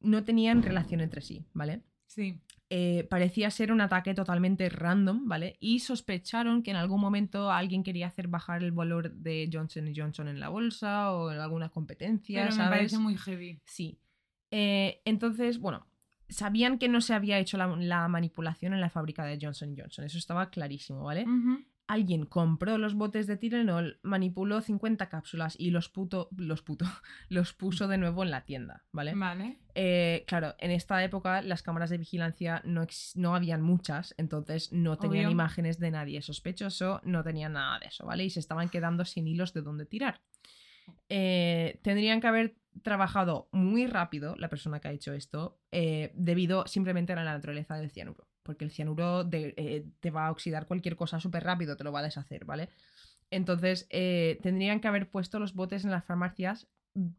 no tenían relación entre sí, ¿vale? Sí. Eh, parecía ser un ataque totalmente random, ¿vale? Y sospecharon que en algún momento alguien quería hacer bajar el valor de Johnson Johnson en la bolsa o en alguna competencia, Pero me ¿sabes? parece muy heavy. Sí. Eh, entonces, bueno, sabían que no se había hecho la, la manipulación en la fábrica de Johnson Johnson, eso estaba clarísimo, ¿vale? Alguien compró los botes de Tylenol, manipuló 50 cápsulas y los puto, los puto, (laughs) los puso de nuevo en la tienda, ¿vale? Vale. Eh, claro, en esta época las cámaras de vigilancia no, no habían muchas, entonces no tenían Obvio. imágenes de nadie sospechoso, no tenían nada de eso, ¿vale? Y se estaban quedando sin hilos de dónde tirar. Eh, tendrían que haber trabajado muy rápido la persona que ha hecho esto eh, debido simplemente a la naturaleza del cianuro, porque el cianuro de- eh, te va a oxidar cualquier cosa súper rápido, te lo va a deshacer, ¿vale? Entonces eh, tendrían que haber puesto los botes en las farmacias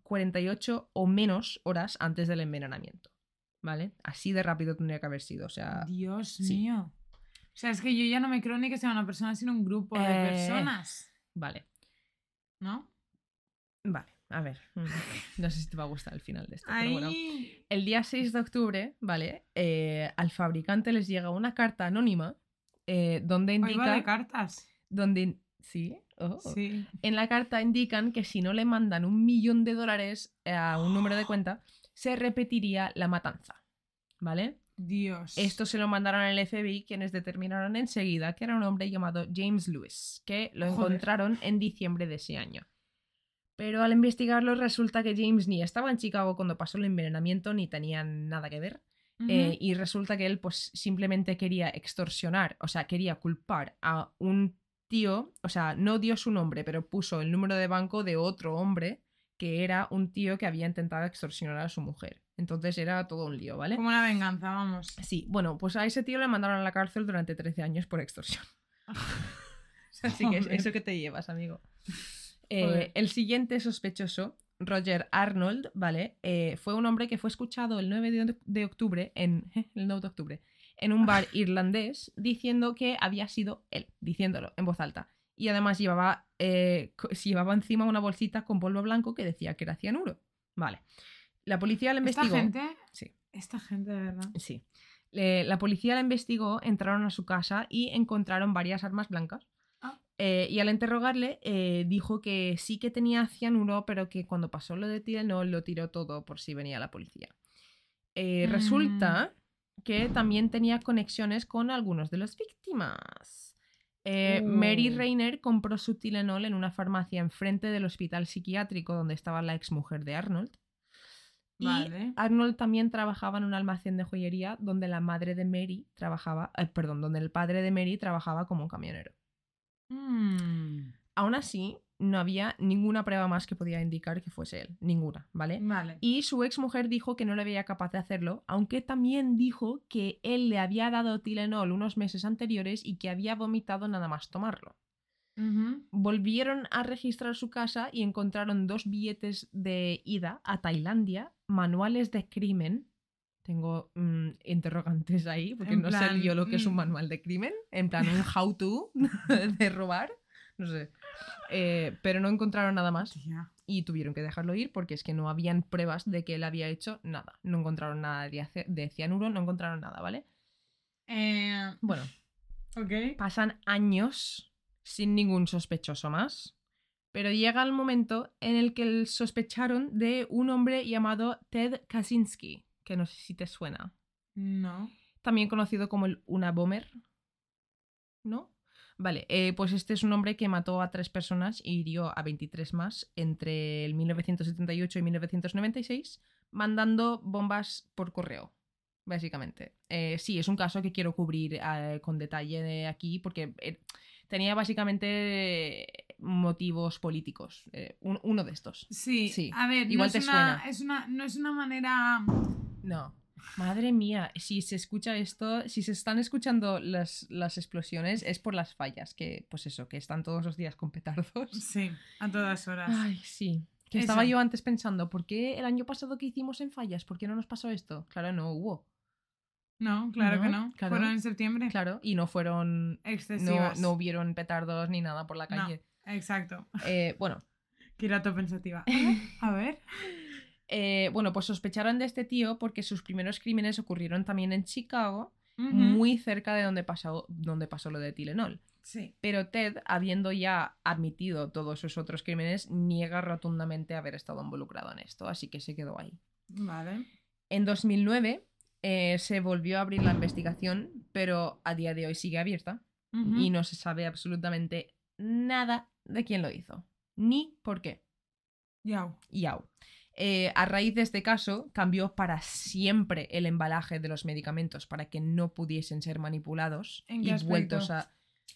48 o menos horas antes del envenenamiento, ¿vale? Así de rápido tendría que haber sido, o sea... Dios sí. mío. O sea, es que yo ya no me creo ni que sea una persona, sino un grupo de personas. Vale, ¿No? vale, a ver, (laughs) no sé si te va a gustar el final de esto, pero bueno. El día 6 de octubre, ¿vale? Eh, al fabricante les llega una carta anónima eh, donde Hoy va de indica... cartas. donde, ¿Sí? Oh. Sí. En la carta indican que si no le mandan un millón de dólares a un número de (gasps) cuenta, se repetiría la matanza, ¿vale? Dios. Esto se lo mandaron al FBI, quienes determinaron enseguida que era un hombre llamado James Lewis, que lo Joder. encontraron en diciembre de ese año. Pero al investigarlo resulta que James ni estaba en Chicago cuando pasó el envenenamiento ni tenía nada que ver. Eh, y resulta que él pues simplemente quería extorsionar, o sea, quería culpar a un tío, o sea, no dio su nombre, pero puso el número de banco de otro hombre que era un tío que había intentado extorsionar a su mujer. Entonces era todo un lío, ¿vale? Como una venganza, vamos. Sí, bueno, pues a ese tío le mandaron a la cárcel durante 13 años por extorsión. (laughs) (laughs) Así que es eso que te llevas, amigo. Eh, el siguiente sospechoso, Roger Arnold, ¿vale? Eh, fue un hombre que fue escuchado el 9 de, de octubre, en, (laughs) el 9 de octubre, en un bar (laughs) irlandés, diciendo que había sido él, diciéndolo en voz alta. Y además llevaba, eh, llevaba encima una bolsita con polvo blanco que decía que era cianuro. Vale. La policía Esta investigó. gente. Sí. Esta gente, de verdad. Sí. Le- la policía la investigó, entraron a su casa y encontraron varias armas blancas. Ah. Eh, y al interrogarle, eh, dijo que sí que tenía cianuro, pero que cuando pasó lo de Tylenol lo tiró todo por si venía la policía. Eh, Mm. Resulta que también tenía conexiones con algunos de las víctimas. Mary Uh. Rayner compró su Tylenol en una farmacia enfrente del hospital psiquiátrico donde estaba la exmujer de Arnold. Y Vale. Arnold también trabajaba en un almacén de joyería donde la madre de Mary trabajaba, eh, perdón, donde el padre de Mary trabajaba como camionero. Mm, Aún así, no había ninguna prueba más que podía indicar que fuese él, ninguna, ¿vale? Vale. Y su ex mujer dijo que no le veía capaz de hacerlo, aunque también dijo que él le había dado Tylenol unos meses anteriores y que había vomitado nada más tomarlo. Volvieron a registrar su casa y encontraron dos billetes de ida a Tailandia, manuales de crimen. Tengo mm, interrogantes ahí, porque En no plan, sé yo lo que es un mm. manual de crimen. En plan, un how to (laughs) de robar. No sé. Eh, pero no encontraron nada más Tía. y tuvieron que dejarlo ir porque es que no habían pruebas de que él había hecho nada. No encontraron nada de de cianuro, no encontraron nada, ¿vale? Eh, Bueno, ok. Pasan años sin ningún sospechoso más, pero llega el momento en el que sospecharon de un hombre llamado Ted Kaczynski, que no sé si te suena. No. También conocido como el Una Bomber. ¿No? Vale, eh, pues este es un hombre que mató a tres personas y hirió a 23 más entre el 1978 y 1996, mandando bombas por correo, básicamente. Eh, sí, es un caso que quiero cubrir eh, con detalle de aquí porque tenía básicamente motivos políticos. un- uno de estos. Sí. Sí, A ver, igual no, te es una, suena. es una, no es una manera. No. Madre mía, si se escucha esto, si se están escuchando las, las explosiones es por las fallas, que pues eso, que están todos los días con petardos. Sí, a todas horas. Ay, sí. Que estaba yo antes pensando, ¿por qué el año pasado que hicimos en fallas? ¿Por qué no nos pasó esto? Claro, no hubo. No, claro que No, claro. Fueron en septiembre. Claro, y no fueron. Excesivas. no hubieron petardos ni nada por la No. calle. Exacto. Eh, bueno, (laughs) Kirato pensativa. (laughs) A ver. Eh, bueno, pues sospecharon de este tío porque sus primeros crímenes ocurrieron también en Chicago, muy cerca de donde pasó, donde pasó lo de Tilenol. Sí. Pero Ted, habiendo ya admitido todos sus otros crímenes, niega rotundamente haber estado involucrado en esto, así que se quedó ahí. Vale. En 2009 eh, se volvió a abrir la investigación, pero a día de hoy sigue abierta y no se sabe absolutamente nada de quién lo hizo, ni por qué. Yau. Yau. Eh, a raíz de este caso, cambió para siempre el embalaje de los medicamentos para que no pudiesen ser manipulados ¿En qué y aspecto? vueltos a.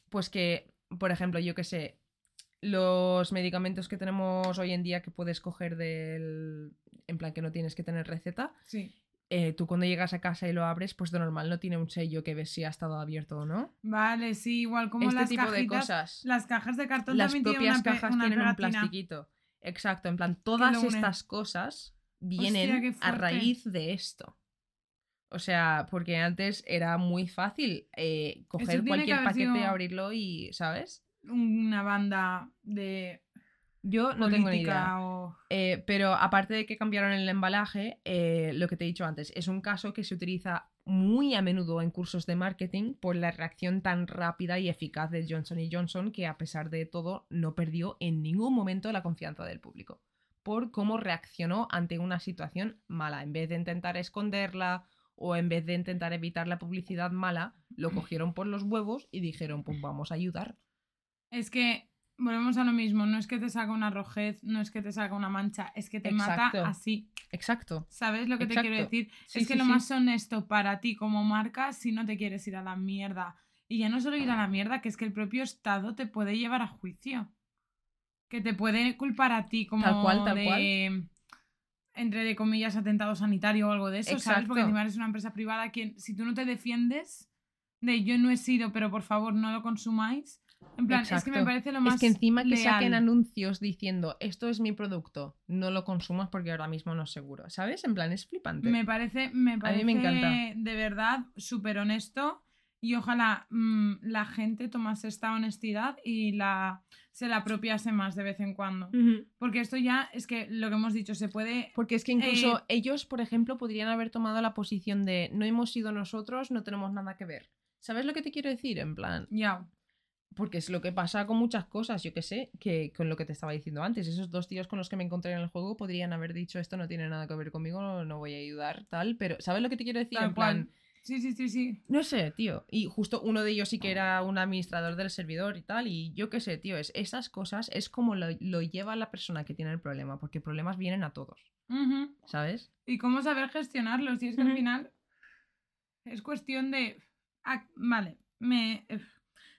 Pues que, por ejemplo, yo que sé, los medicamentos que tenemos hoy en día que puedes coger del. En plan que no tienes que tener receta, Sí. eh, tú cuando llegas a casa y lo abres, pues de normal no tiene un sello que ves si ha estado abierto o no. Vale, sí, igual como este las tipo de cosas. Las cajas de cartón las también tienen propias una, pe- cajas una tienen un plastiquito. Exacto, en plan, todas estas cosas vienen a raíz de esto. O sea, porque antes era muy fácil eh, coger cualquier paquete, abrirlo y, ¿sabes? Una banda de Yo no tengo ni idea. o... Eh, pero aparte de que cambiaron el embalaje, eh, lo que te he dicho antes, es un caso que se utiliza muy a menudo en cursos de marketing por la reacción tan rápida y eficaz de Johnson Johnson que a pesar de todo no perdió en ningún momento la confianza del público por cómo reaccionó ante una situación mala. En vez de intentar esconderla o en vez de intentar evitar la publicidad mala, lo cogieron por los huevos y dijeron, pues vamos a ayudar. Es que volvemos a lo mismo, no es que te saca una rojez, no es que te saca una mancha, es que te Exacto. mata así. Exacto. ¿Sabes lo que te quiero Exacto. decir? Sí, es que sí, lo sí. más honesto para ti como marca si no te quieres ir a la mierda. Y ya no solo ir a la mierda, que es que el propio Estado te puede llevar a juicio. Que te puede culpar a ti como Tal cual, tal de, cual. entre de comillas, atentado sanitario o algo de eso, ¿sabes? Porque Exacto. encima eres una empresa privada, quien, si tú no te defiendes de yo no he sido, pero por favor no lo consumáis. En plan, es que me parece lo más Es que encima que saquen anuncios diciendo esto es mi producto, no lo consumas porque ahora mismo no es seguro. ¿Sabes? En plan, es flipante. Me parece, me parece me encanta. de verdad súper honesto y ojalá mm, la gente tomase esta honestidad y la se la apropiase más de vez en cuando. Porque esto ya es que lo que hemos dicho, se puede... Porque es que incluso Eh, ellos, por ejemplo, podrían haber tomado la posición de no hemos sido nosotros, no tenemos nada que ver. ¿Sabes lo que te quiero decir? En plan, Ya, porque es lo que pasa con muchas cosas, yo que sé, que con lo que te estaba diciendo antes, esos dos tíos con los que me encontré en el juego podrían haber dicho esto no tiene nada que ver conmigo, no, no voy a ayudar, tal, pero ¿sabes lo que te quiero decir? tal en plan, cual. Sí, sí, sí, sí. No sé, tío. Y justo uno de ellos sí que era un administrador del servidor y tal. Y yo qué sé, tío. Es, esas cosas es como lo, lo lleva la persona que tiene el problema. Porque problemas vienen a todos. ¿Sabes? Y cómo saber gestionarlos. Y es que al final es cuestión de... ah, vale, me, eh,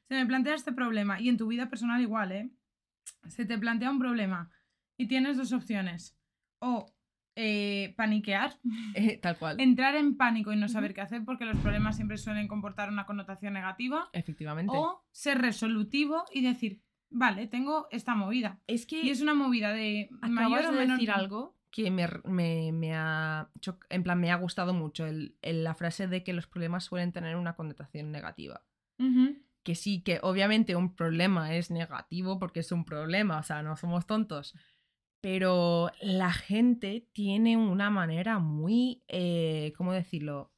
se me plantea este problema. Y en tu vida personal igual, ¿eh? Se te plantea un problema y tienes dos opciones. O eh, paniquear, (laughs) Eh, tal cual. entrar en pánico y no saber qué hacer porque los problemas siempre suelen comportar una connotación negativa. Efectivamente. O ser resolutivo y decir, vale, tengo esta movida. es que Y es una movida de acabas de decir algo que me, me- me ha... En plan, me ha gustado mucho. El, el- la frase de que los problemas suelen tener una connotación negativa. Que sí, que obviamente un problema es negativo porque es un problema, o sea, no somos tontos. Pero la gente tiene una manera muy, eh, ¿cómo decirlo?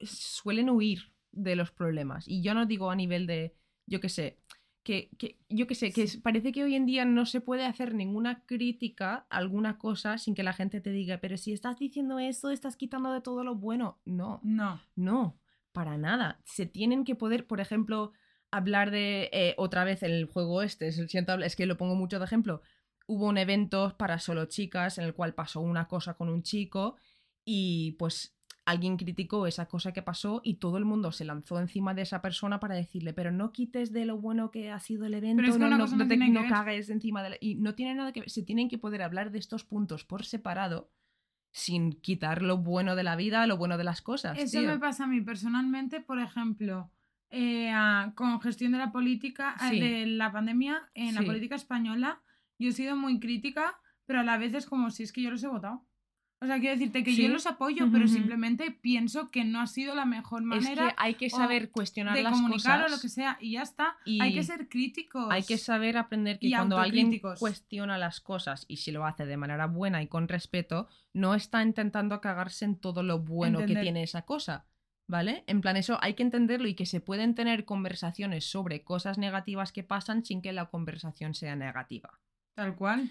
Suelen huir de los problemas. Y yo no digo a nivel de, yo qué sé, que, que- yo qué sé, que parece que hoy en día no se puede hacer ninguna crítica a alguna cosa sin que la gente te diga, pero si estás diciendo eso, estás quitando de todo lo bueno. No, No. no, para nada. Se tienen que poder, por ejemplo, hablar de eh, otra vez en el juego este, es, el- siento hablar- es que lo pongo mucho de ejemplo. Hubo un evento para solo chicas en el cual pasó una cosa con un chico y pues alguien criticó esa cosa que pasó y todo el mundo se lanzó encima de esa persona para decirle, pero no quites de lo bueno que ha sido el evento, no, no- te- cagues encima de la... Y no tiene nada que ver, se tienen que poder hablar de estos puntos por separado sin quitar lo bueno de la vida, lo bueno de las cosas. Eso tío. me pasa a mí personalmente, por ejemplo, eh, con gestión de la política, eh, Sí. de la pandemia en la Sí. política española. Yo he sido muy crítica pero a la vez es como si es que yo los he votado. O sea, quiero decirte que Sí. yo los apoyo, pero Ujú. simplemente pienso que no ha sido la mejor Es manera que hay que saber cuestionar de las comunicar cosas. o lo que sea, y ya está. Y Hay que ser críticos. Hay que saber aprender que cuando alguien cuestiona las cosas y si lo hace de manera buena y con respeto, no está intentando cagarse en todo lo bueno que Entender. tiene esa cosa. ¿Vale? En plan, eso hay que entenderlo y que se pueden tener conversaciones sobre cosas negativas que pasan sin que la conversación sea negativa. Tal cual.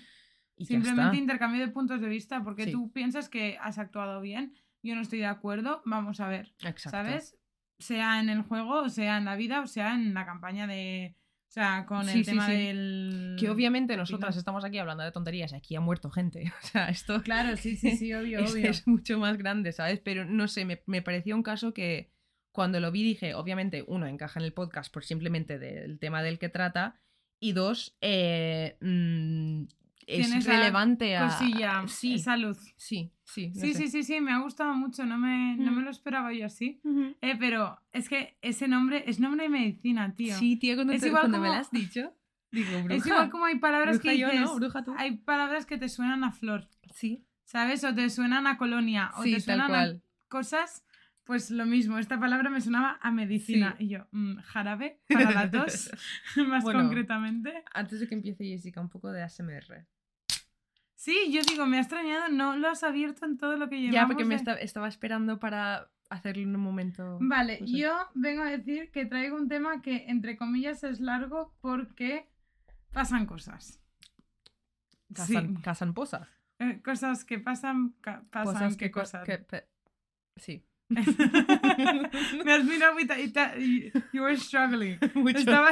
Y Simplemente intercambio de puntos de vista, porque Sí. tú piensas que has actuado bien, yo no estoy de acuerdo, vamos a ver, Exacto. ¿sabes? Sea en el juego, o sea en la vida, o sea en la campaña de... O sea, con el sí, tema sí. del... Que obviamente nosotras estamos aquí hablando de tonterías y aquí ha muerto gente. (laughs) O sea, esto Claro, sí, sí, sí, obvio, (laughs) es, obvio. es mucho más grande, ¿sabes? Pero no sé, me, me pareció un caso que cuando lo vi dije, obviamente, uno, encaja en el podcast por simplemente del tema del que trata, y dos, eh, mm, es relevante a... Cosilla, Sí, esa luz. sí, sí. no Sí, sé. sí, sí, sí, me ha gustado mucho, no me, no Mm. me lo esperaba yo así. Eh, pero es que ese nombre es nombre de medicina, tío. Sí, tío, cuando, Es te- igual cuando me lo has dicho, digo, bruja. Es igual como hay palabras bruja que yo, dices... ¿no? Bruja tú. Hay palabras que te suenan a flor. Sí, ¿Sabes? O te suenan a colonia, o sí, te tal suenan a cosas, pues lo mismo. Esta palabra me sonaba a medicina. Sí. Y yo, mm, jarabe para la tos, (laughs) (laughs) más Bueno. concretamente. Antes de que empiece Jessica, un poco de ASMR. Sí, yo digo, me ha extrañado, no lo has abierto en todo lo que llevamos. Ya, porque me estaba esperando para hacerlo en un momento. Vale, no sé. yo vengo a decir que traigo un tema que, entre comillas, es largo porque pasan cosas. Sí, Casan, casan posas. eh, cosas que pasan, ca- pasan Cosas que, que, co- cosas. que Sí. Me has mirado y, you were struggling. (laughs) Mucho. Estaba,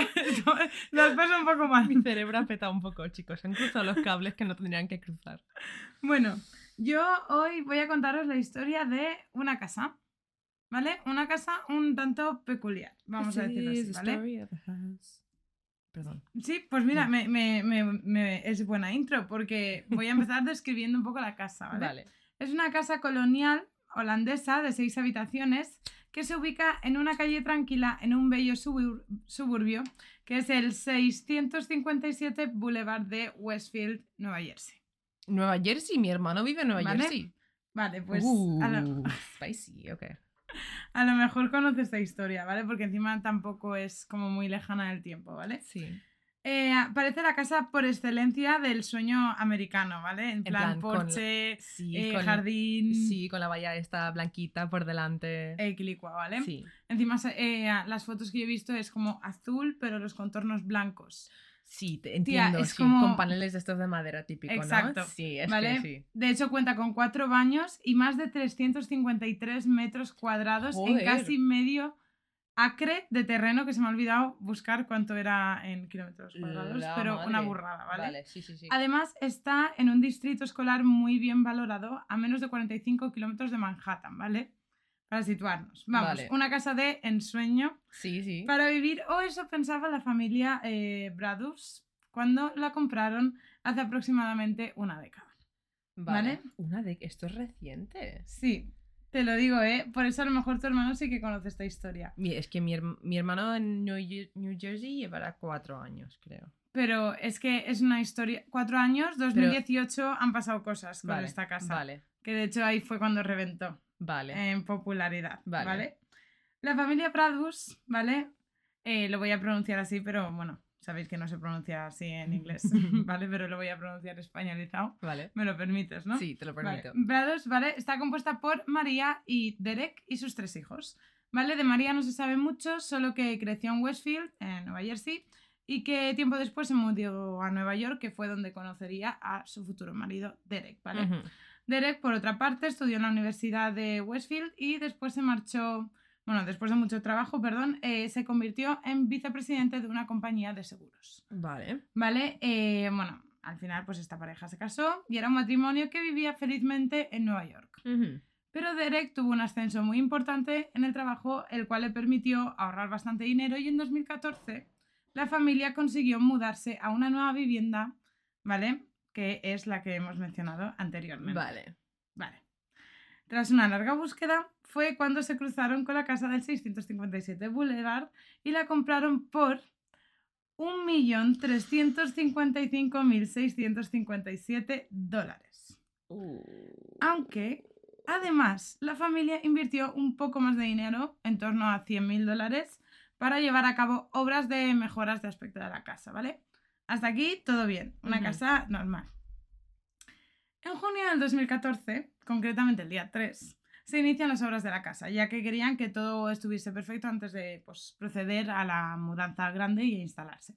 pasado un poco mal. Mi cerebro ha petado un poco, chicos. Han cruzado los cables que no tendrían que cruzar. Bueno, yo hoy voy a contaros la historia de una casa, ¿vale? Una casa un tanto peculiar, vamos a decirlo así, ¿vale? Perdón. Sí, pues mira, me, me- me- me- es buena intro porque voy a empezar (laughs) describiendo un poco la casa, ¿vale? Vale. Es una casa colonial holandesa de seis habitaciones que se ubica en una calle tranquila en un bello subur- suburbio que es el 657 Boulevard de Westfield, Nueva Jersey. Nueva Jersey, mi hermano vive en Nueva ¿Vale? Jersey. Vale, pues Uh, a, lo, (laughs) spicy, ok. a lo mejor conoces esta historia, ¿vale? Porque encima tampoco es como muy lejana del tiempo, ¿vale? Sí. Eh, parece la casa por excelencia del sueño americano, ¿vale? En plan, plan, con porche, Sí, eh, con, jardín, sí, con la valla esta blanquita por delante. eh, quilicua, ¿vale? Sí. Encima, eh, las fotos que yo he visto es como azul, pero los contornos blancos. Sí, te entiendo. es sí, como- Con paneles de estos de madera típico, Exacto, ¿no? Sí, es ¿vale? que sí. De hecho, cuenta con cuatro baños y más de 353 metros cuadrados en casi medio acre de terreno, que se me ha olvidado buscar cuánto era en kilómetros cuadrados, La pero una burrada, ¿vale? sí, sí, sí. Además, está en un distrito escolar muy bien valorado, a menos de 45 kilómetros de Manhattan, ¿vale? Para situarnos. Vamos, Vale. una casa de ensueño Sí, sí. para vivir, o eso pensaba la familia eh, Bradus cuando la compraron hace aproximadamente una década. ¿vale? Una de esto es reciente. Sí, te lo digo, ¿eh? Por eso a lo mejor tu hermano sí que conoce esta historia. Es que mi, mi hermano en New, Jersey llevará cuatro años, creo. Pero es que es una historia. Cuatro años, 2018, han pasado cosas con Vale, esta casa. Vale, Que de hecho ahí fue cuando reventó. vale. en popularidad, Vale. ¿vale? La familia Pradus, ¿vale? Eh, lo voy a pronunciar así, pero bueno, sabéis que no se pronuncia así en (laughs) inglés, (laughs) ¿vale? Pero lo voy a pronunciar españolizado. Vale. Me lo permites, ¿no? Sí, te lo Vale. permito. Pradus, ¿vale? Está compuesta por María y Derek y sus tres hijos, ¿vale? De María no se sabe mucho, solo que creció en Westfield, en Nueva Jersey, y que tiempo después se mudó a Nueva York, que fue donde conocería a su futuro marido, Derek, ¿vale? Derek, por otra parte, estudió en la Universidad de Westfield y después se marchó, bueno, después de mucho trabajo, perdón, eh, se convirtió en vicepresidente de una compañía de seguros. Vale. ¿Vale? Eh, bueno, al final pues esta pareja se casó y era un matrimonio que vivía felizmente en Nueva York. Pero Derek tuvo un ascenso muy importante en el trabajo, el cual le permitió ahorrar bastante dinero y en 2014 la familia consiguió mudarse a una nueva vivienda, ¿vale? Que es la que hemos mencionado anteriormente. Vale. Vale. Tras una larga búsqueda, fue cuando se cruzaron con la casa del 657 Boulevard y la compraron por 1.355.657 dólares. Aunque, además, la familia invirtió un poco más de dinero, en torno a 100.000 dólares, para llevar a cabo obras de mejoras de aspecto de la casa, ¿vale? Hasta aquí todo bien, una casa normal. En junio del 2014, concretamente el día 3, se inician las obras de la casa, ya que querían que todo estuviese perfecto antes de pues, proceder a la mudanza grande y instalarse.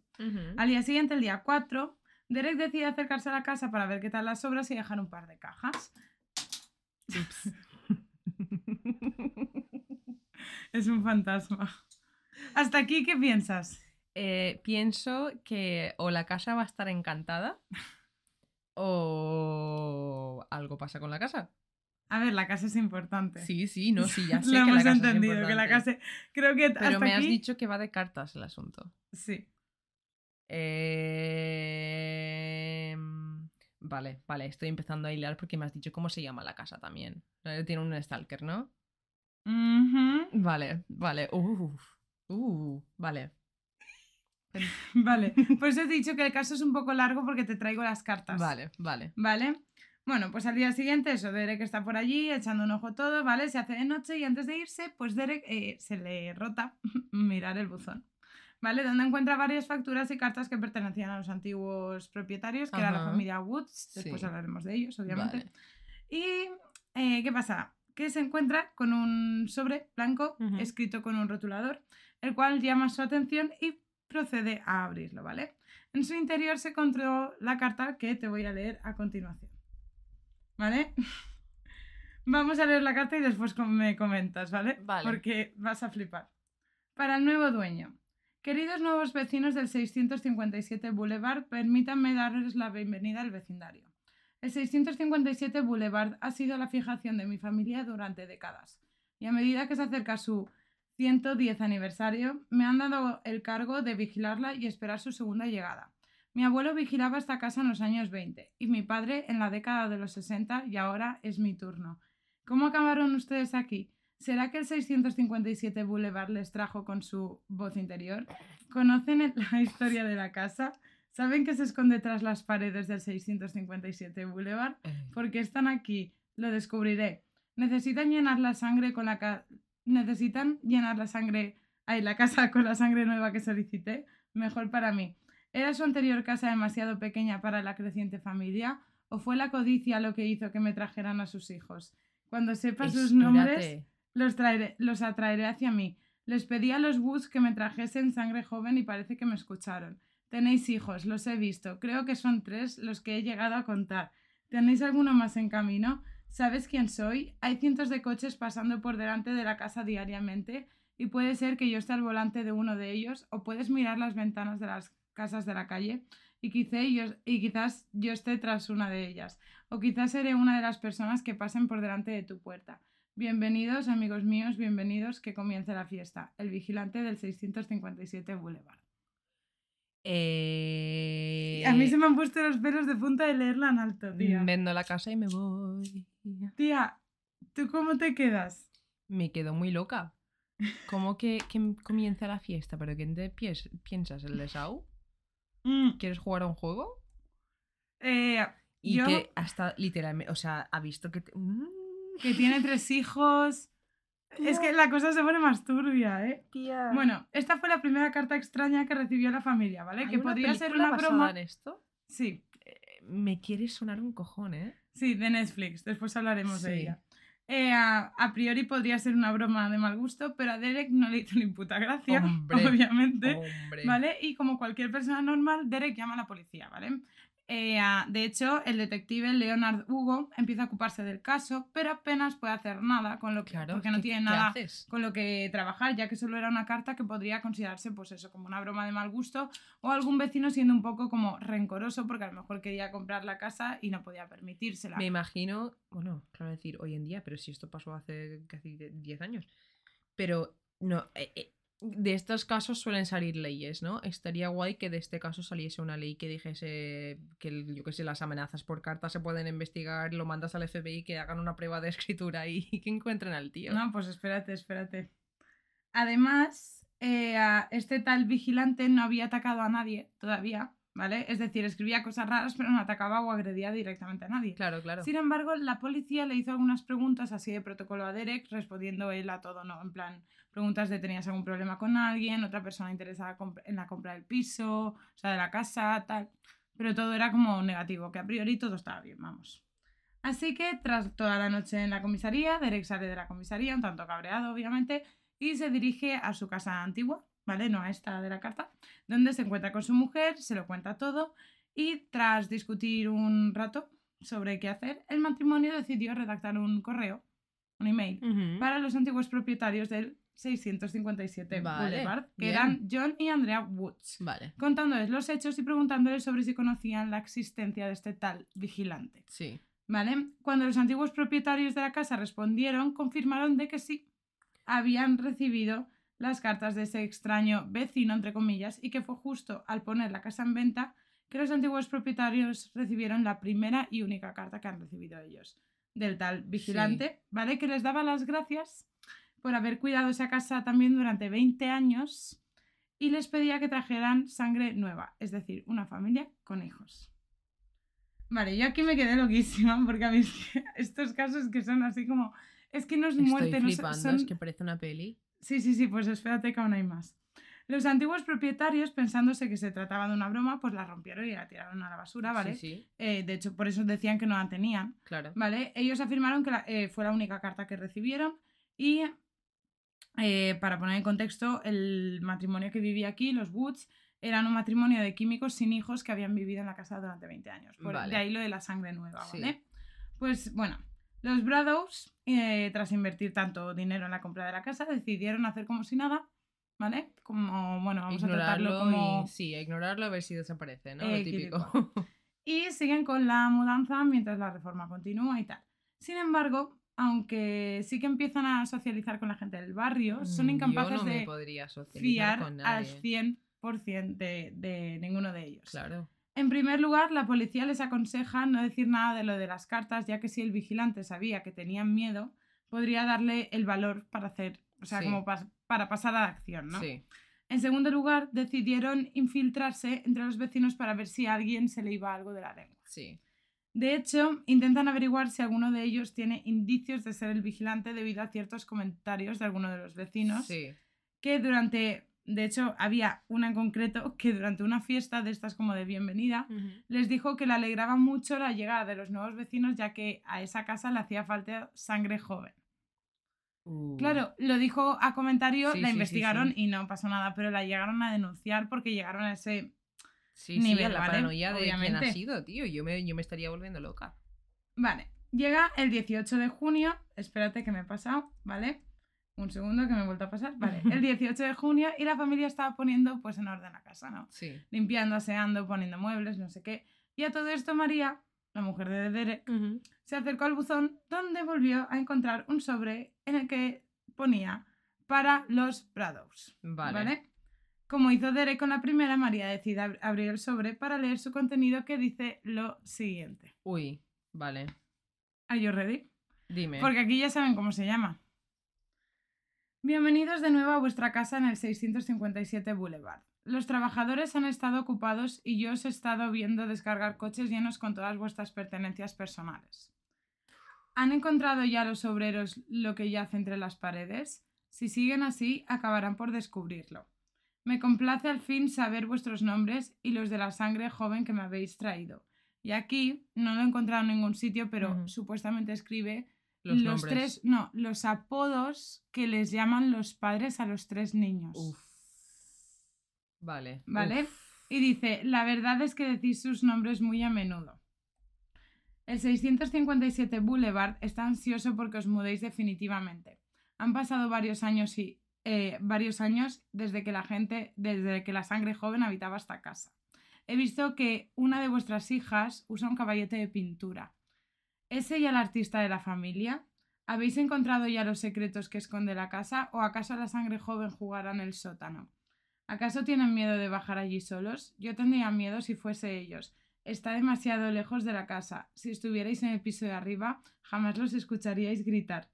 Al día siguiente, el día 4, Derek decide acercarse a la casa para ver qué tal las obras y dejar un par de cajas. (laughs) Es un fantasma. Hasta aquí, ¿qué piensas? Eh, pienso que o la casa va a estar encantada o algo pasa con la casa. A ver, la casa es importante. Sí, sí, no, sí, ya (laughs) sé Lo que hemos la casa entendido, es que la casa... Creo que Pero hasta me has aquí... dicho que va de cartas el asunto. Sí. Eh, Vale, vale, estoy empezando a hilar porque me has dicho cómo se llama la casa también. Eh, Tiene un stalker, ¿no? Ujú. Vale, vale. Uf, uh, vale. (laughs) Vale, pues he dicho que el caso es un poco largo porque te traigo las cartas. Vale, vale. ¿Vale? Bueno, pues al día siguiente, eso, Derek está por allí echando un ojo todo, ¿vale? Se hace de noche y antes de irse, pues Derek eh, se le rota (laughs) mirar el buzón, ¿vale? Donde encuentra varias facturas y cartas que pertenecían a los antiguos propietarios, que era la familia Woods, después Sí. hablaremos de ellos, obviamente. Vale. Y, eh, ¿qué pasa? Que se encuentra con un sobre blanco escrito con un rotulador, el cual llama su atención y procede a abrirlo, ¿vale? En su interior se encontró la carta que te voy a leer a continuación. ¿Vale? (laughs) Vamos a leer la carta y después me comentas, ¿vale? Vale. Porque vas a flipar. Para el nuevo dueño. Queridos nuevos vecinos del 657 Boulevard, permítanme darles la bienvenida al vecindario. El 657 Boulevard ha sido la fijación de mi familia durante décadas, y a medida que se acerca su 110 aniversario, me han dado el cargo de vigilarla y esperar su segunda llegada. Mi abuelo vigilaba esta casa en los años 20 y mi padre en la década de los 60 y ahora es mi turno. ¿Cómo acabaron ustedes aquí? ¿Será que el 657 Boulevard les trajo con su voz interior? ¿Conocen la historia de la casa? ¿Saben que se esconde tras las paredes del 657 Boulevard? ¿Por qué están aquí? Lo descubriré. Necesitan llenar la sangre con la necesitan llenar la sangre ay, la casa (laughs) con la sangre nueva que solicité. Mejor para mí. ¿Era su anterior casa demasiado pequeña para la creciente familia? ¿O fue la codicia lo que hizo que me trajeran a sus hijos? Cuando sepa sus nombres, los, traeré, los atraeré hacia mí. Les pedí a los Woods que me trajesen sangre joven y parece que me escucharon. Tenéis hijos, los he visto. Creo que son tres los que he llegado a contar. ¿Tenéis alguno más en camino? ¿Sabes quién soy? Hay cientos de coches pasando por delante de la casa diariamente y puede ser que yo esté al volante de uno de ellos o puedes mirar las ventanas de las casas de la calle y, quizá y quizás yo esté tras una de ellas o quizás seré una de las personas que pasen por delante de tu puerta. Bienvenidos, amigos míos, bienvenidos, que comience la fiesta. El vigilante del 657 Boulevard. Eh, A mí se me han puesto los pelos de punta de leerla en alto, tía. Vendo la casa y me voy. Tía, ¿tú cómo te quedas? Me quedo muy loca. ¿Cómo que, que comienza la fiesta? ¿Pero quién te piensas? ¿El de Sau? (laughs) Mm, ¿Quieres jugar a un juego? eh, Y yo, que hasta literalmente, o sea, ha visto que... te- Mm, que tiene tres hijos. Es que la cosa se pone más turbia, ¿eh? tía. Bueno, esta fue la primera carta extraña que recibió la familia, ¿vale? ¿Hay Que una podría ser una broma. en esto? Sí, Eh, Me quiere sonar un cojón, ¿eh? sí, de Netflix. Después hablaremos de ella. Eh, a, a priori podría ser una broma de mal gusto, pero a Derek no le hizo ni puta gracia, Hombre, (laughs) obviamente. Hombre. ¿Vale? Y como cualquier persona normal, Derek llama a la policía, ¿vale? Eh, ah, de hecho, el detective Leonard Hugo empieza a ocuparse del caso, pero apenas puede hacer nada con lo que, Claro, porque no ¿qué- tiene nada con lo que trabajar, ya que solo era una carta que podría considerarse, pues eso, como una broma de mal gusto, o algún vecino siendo un poco como rencoroso porque a lo mejor quería comprar la casa y no podía permitírsela. Me imagino, bueno, claro decir hoy en día, pero si esto pasó hace casi de- 10 años. Pero no, eh, eh, de estos casos suelen salir leyes, ¿no? Estaría guay que de este caso saliese una ley que dijese que, yo qué sé, las amenazas por carta se pueden investigar, lo mandas al FBI que hagan una prueba de (laughs) escritura y, que encuentren al tío. No, pues espérate, espérate. Además, eh, a este tal vigilante no había atacado a nadie todavía, ¿vale? Es decir, escribía cosas raras, pero no atacaba o agredía directamente a nadie. Claro, claro. Sin embargo, la policía le hizo algunas preguntas así de protocolo a Derek, respondiendo él a todo, ¿no? En plan, preguntas de tenías algún problema con alguien, otra persona interesada en la compra del piso, o sea, de la casa, tal. Pero todo era como negativo, que a priori todo estaba bien, vamos. Así que tras toda la noche en la comisaría, Derek sale de la comisaría, un tanto cabreado, obviamente, y se dirige a su casa antigua, ¿vale? No a esta de la carta, donde se encuentra con su mujer, se lo cuenta todo, y tras discutir un rato sobre qué hacer, el matrimonio decidió redactar un correo, un email, para los antiguos propietarios del 657 Vale, Boulevard, que bien. eran John y Andrea Woods, Vale, contándoles los hechos y preguntándoles sobre si conocían la existencia de este tal vigilante. sí. ¿Vale? Cuando los antiguos propietarios de la casa respondieron, confirmaron de que sí, habían recibido las cartas de ese extraño vecino, entre comillas, y que fue justo al poner la casa en venta que los antiguos propietarios recibieron la primera y única carta que han recibido ellos, del tal vigilante, ¿vale? Que les daba las gracias por haber cuidado esa casa también durante 20 años y les pedía que trajeran sangre nueva, es decir, una familia con hijos. Vale, yo aquí me quedé loquísima porque a mí (laughs) estos casos que son así como... Es que no es muerte, Estoy no flipando, son... es que parece una peli. Sí, sí, sí, pues espérate que aún hay más. Los antiguos propietarios, pensándose que se trataba de una broma, pues la rompieron y la tiraron a la basura, ¿vale? Sí, sí, Eh, de hecho, por eso decían que no la tenían, claro. ¿vale? Ellos afirmaron que la- eh, fue la única carta que recibieron y, eh, para poner en contexto, el matrimonio que vivía aquí, los Woods, eran un matrimonio de químicos sin hijos que habían vivido en la casa durante 20 años. Por, Vale. De ahí lo de la sangre nueva, Sí. ¿vale? Pues bueno, los Bradows, eh, tras invertir tanto dinero en la compra de la casa, decidieron hacer como si nada, ¿vale? Como, bueno, vamos a tratarlo como... y sí, a ignorarlo a ver si desaparece, ¿no? Eh, Lo típico. (laughs) y siguen con la mudanza mientras la reforma continúa y tal. Sin embargo, aunque sí que empiezan a socializar con la gente del barrio, son Mm, incapaces Yo no me de podría fiar con al nadie. 100% de, de ninguno de ellos. Claro. En primer lugar, la policía les aconseja no decir nada de lo de las cartas, ya que si el vigilante sabía que tenían miedo, podría darle el valor para hacer, o sea, Sí. como para pasar a la acción, ¿no? Sí. En segundo lugar, decidieron infiltrarse entre los vecinos para ver si a alguien se le iba algo de la lengua. Sí. De hecho, intentan averiguar si alguno de ellos tiene indicios de ser el vigilante debido a ciertos comentarios de alguno de los vecinos Sí. que durante, de hecho, había una en concreto que durante una fiesta de estas como de bienvenida les dijo que le alegraba mucho la llegada de los nuevos vecinos ya que a esa casa le hacía falta sangre joven. Uh, Claro, lo dijo a comentario, Sí, la sí, investigaron sí. y no pasó nada, pero la llegaron a denunciar porque llegaron a ese... Sí, sí, nivel, a la ¿vale? paranoia de quién Obviamente. ha sido, tío. Yo me, yo me estaría volviendo loca. Vale, llega el 18 de junio, espérate que me he pasado, ¿vale? Un segundo que me he vuelto a pasar, vale. (laughs) El 18 de junio y la familia estaba poniendo pues en orden la casa, ¿no? Sí. Limpiando, aseando, poniendo muebles, no sé qué. Y a todo esto María, la mujer de Derek, se acercó al buzón donde volvió a encontrar un sobre en el que ponía para los Bradows. Vale. ¿Vale? Como hizo Derek con la primera, María decide ab- abrir el sobre para leer su contenido que dice lo siguiente. Uy, vale. ¿Are you ready? Dime. Porque aquí ya saben cómo se llama. Bienvenidos de nuevo a vuestra casa en el 657 Boulevard. Los trabajadores han estado ocupados y yo os he estado viendo descargar coches llenos con todas vuestras pertenencias personales. ¿Han encontrado ya los obreros lo que yace entre las paredes? Si siguen así, acabarán por descubrirlo. Me complace al fin saber vuestros nombres y los de la sangre joven que me habéis traído. Y aquí no lo he encontrado en ningún sitio, pero supuestamente escribe Los, tres, no, los apodos que les llaman los padres a los tres niños. Uf. Vale. ¿Vale? uf. Y dice, la verdad es que decís sus nombres muy a menudo. El 657 Boulevard está ansioso porque os mudéis definitivamente. Han pasado varios años y eh, varios años desde que la gente, desde que la sangre joven habitaba esta casa. He visto que una de vuestras hijas usa un caballete de pintura. ¿Es ella la artista de la familia? ¿Habéis encontrado ya los secretos que esconde la casa o acaso la sangre joven jugará en el sótano? ¿Acaso tienen miedo de bajar allí solos? Yo tendría miedo si fuese ellos. Está demasiado lejos de la casa. Si estuvierais en el piso de arriba, jamás los escucharíais gritar.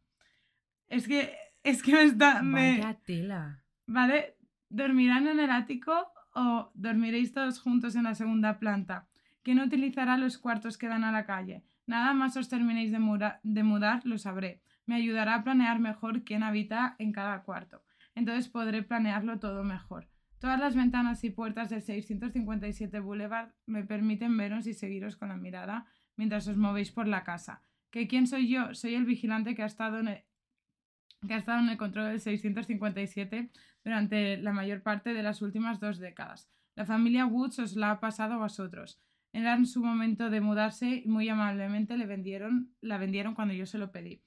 Es que, es que me está... me- Vaya tela. ¿Vale? ¿Dormirán en el ático o dormiréis todos juntos en la segunda planta? ¿Quién utilizará los cuartos que dan a la calle? Nada más os terminéis de, mura- de mudar, lo sabré. Me ayudará a planear mejor quién habita en cada cuarto. Entonces podré planearlo todo mejor. Todas las ventanas y puertas del 657 Boulevard me permiten veros y seguiros con la mirada mientras os movéis por la casa. ¿Que quién soy yo? Soy el vigilante que ha estado en el, que ha estado en el control del 657 durante la mayor parte de las últimas dos décadas. La familia Woods os la ha pasado a vosotros. Era en su momento de mudarse y muy amablemente le vendieron, la vendieron cuando yo se lo pedí.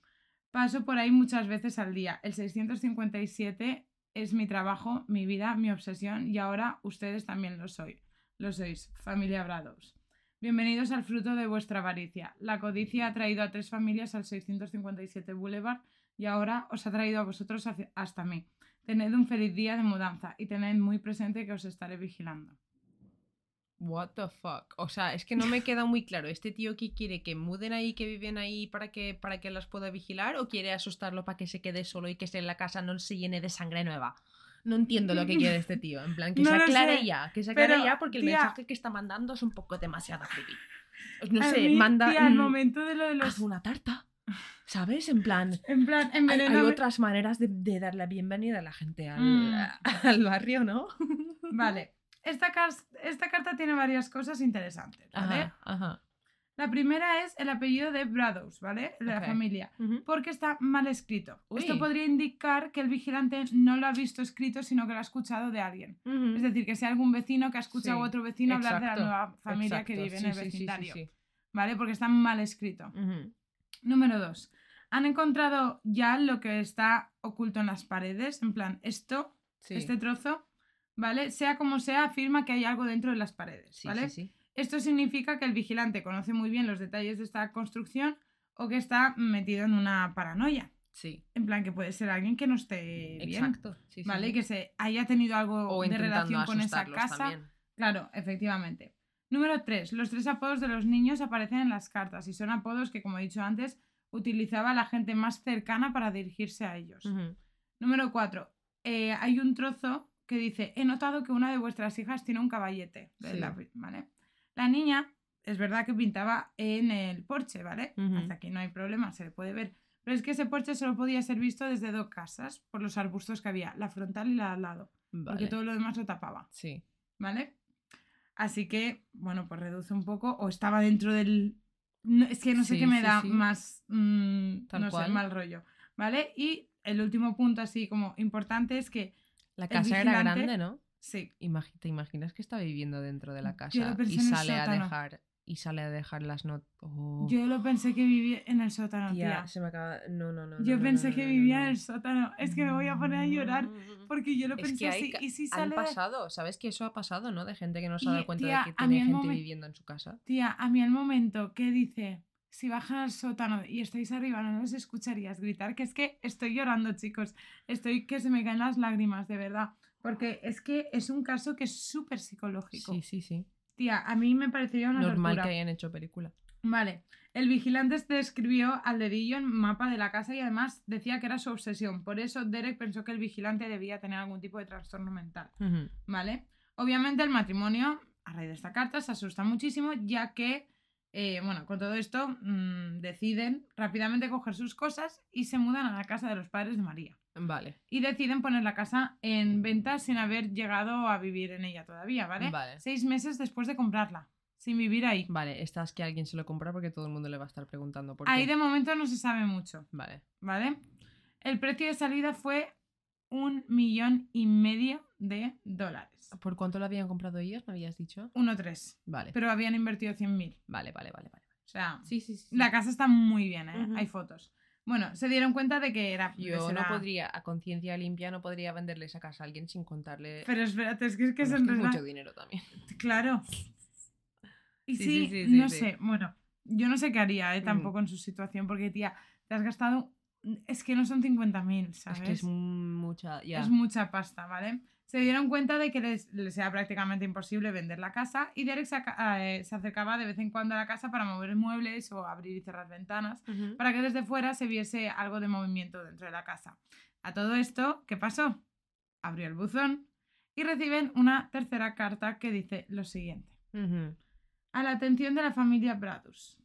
Paso por ahí muchas veces al día. El 657 es mi trabajo, mi vida, mi obsesión y ahora ustedes también lo soy. Lo sois, familia Bradows. Bienvenidos al fruto de vuestra avaricia. La codicia ha traído a tres familias al 657 Boulevard y ahora os ha traído a vosotros hasta mí. Tened un feliz día de mudanza y tened muy presente que os estaré vigilando. What the fuck. O sea, es que no me queda muy claro. ¿Este tío que quiere que muden ahí, que viven ahí para que, para que las pueda vigilar? ¿O quiere asustarlo para que se quede solo y que en la casa no se llene de sangre nueva? No entiendo lo que quiere este tío. En plan, que (laughs) No se aclare sé, ya. Que se aclare pero, ya porque el tía- mensaje que está mandando es un poco demasiado creepy. No A sé, mí, manda. tía, al momento de lo de los... Haz una tarta. ¿Sabes? En plan. En plan, Hay, hay otras maneras de, de dar la bienvenida a la gente al, Mm. (laughs) al barrio, ¿no? (laughs) Vale. Esta, carta tiene varias cosas interesantes, ¿vale? Ajá, ajá. La primera es el apellido de Bradows, ¿vale? De la familia. Porque está mal escrito. Esto podría indicar que el vigilante no lo ha visto escrito, sino que lo ha escuchado de alguien. Es decir, que sea algún vecino que ha escuchado Sí, a otro vecino hablar de la nueva familia que vive en el sí, sí, sí, vecindario. sí. ¿Vale? Porque está mal escrito. Número dos. Han encontrado ya lo que está oculto en las paredes. En plan, esto, Sí. este trozo, ¿vale? Sea como sea, afirma que hay algo dentro de las paredes, Sí, ¿vale? sí, sí. Esto significa que el vigilante conoce muy bien los detalles de esta construcción o que está metido en una paranoia. Sí, En plan, que puede ser alguien que no esté bien. exacto. sí, ¿Vale? sí. Que se haya tenido algo O de relación con esa casa. también. Claro, efectivamente. Número 3. Los tres apodos de los niños aparecen en las cartas y son apodos que, como he dicho antes, utilizaba la gente más cercana para dirigirse a ellos. Número 4. hay un trozo que dice, he notado que una de vuestras hijas tiene un caballete. Sí. la, ¿vale? la niña, es verdad que pintaba en el porche, ¿vale? Hasta aquí no hay problema, se le puede ver. Pero es que ese porche solo podía ser visto desde dos casas, por los arbustos que había, la frontal y la al lado, porque todo lo demás lo tapaba. Sí. ¿vale? Así que, bueno, pues reduce un poco, o estaba dentro del... no, es que no sé Sí, qué me sí, da sí. más, mm, Tal no sé, cual. mal rollo, ¿vale? Y el último punto así como importante es que, La casa era grande, ¿no? sí, ¿Te imaginas que está viviendo dentro de la casa y sale a dejar y sale a dejar las notas? yo lo pensé que vivía en el sótano, tía. Tía, se me acaba. No, no, no. yo no, pensé no, que vivía en el sótano. Es que me voy a poner a llorar porque yo lo Es pensé así. Y si Han sale de- pasado, ¿sabes que eso ha pasado, no? De gente que no se ha dado cuenta tía, de que tiene gente momen- viviendo en su casa. Tía, a mí el momento que dice, si bajan al sótano y estáis arriba, no los escucharías gritar, que es que estoy llorando, chicos. Estoy que se me caen las lágrimas, de verdad. Porque es que es un caso que es súper psicológico. Sí, sí, sí. Tía, a mí me parecería una Normal tortura. que hayan hecho película. Vale. El vigilante describió al dedillo en mapa de la casa y además decía que era su obsesión. Por eso Derek pensó que el vigilante debía tener algún tipo de trastorno mental. ¿Vale? Obviamente el matrimonio, a raíz de esta carta, se asusta muchísimo, ya que, eh, bueno, con todo esto, mm, deciden rápidamente coger sus cosas y se mudan a la casa de los padres de María. Vale. Y deciden poner la casa en venta sin haber llegado a vivir en ella todavía, ¿vale? Vale. Seis meses después de comprarla, sin vivir ahí. Vale, esta es que alguien se lo compra porque todo el mundo le va a estar preguntando por Ahí qué. de momento no se sabe mucho, Vale. ¿vale? El precio de salida fue un millón y medio de dólares. ¿Por cuánto lo habían comprado ellos? ¿Me habías dicho? 1,3. Vale. Pero habían invertido 100.000. Vale, vale, vale, vale. O sea, Sí, sí, sí. la casa está muy bien, ¿eh? Hay fotos. Bueno, se dieron cuenta de que era... Yo no podría, a conciencia limpia, no podría venderle esa casa a alguien sin contarle. Pero espérate, es que es que Bueno, es mucho dinero también. Claro. (laughs) Y Sí, sí, sí, sí, sí, no sé, bueno, yo no sé qué haría, ¿eh? Mm. Tampoco en su situación, porque, tía, te has gastado... Es que no son 50.000, ¿sabes? Es que es mucha. Ya. Es mucha pasta, ¿vale? Se dieron cuenta de que les, les era prácticamente imposible vender la casa y Derek se, eh, se acercaba de vez en cuando a la casa para mover muebles o abrir y cerrar ventanas para que desde fuera se viese algo de movimiento dentro de la casa. A todo esto, ¿qué pasó? Abrió el buzón Y reciben una tercera carta que dice lo siguiente. A la atención de la familia Bradus.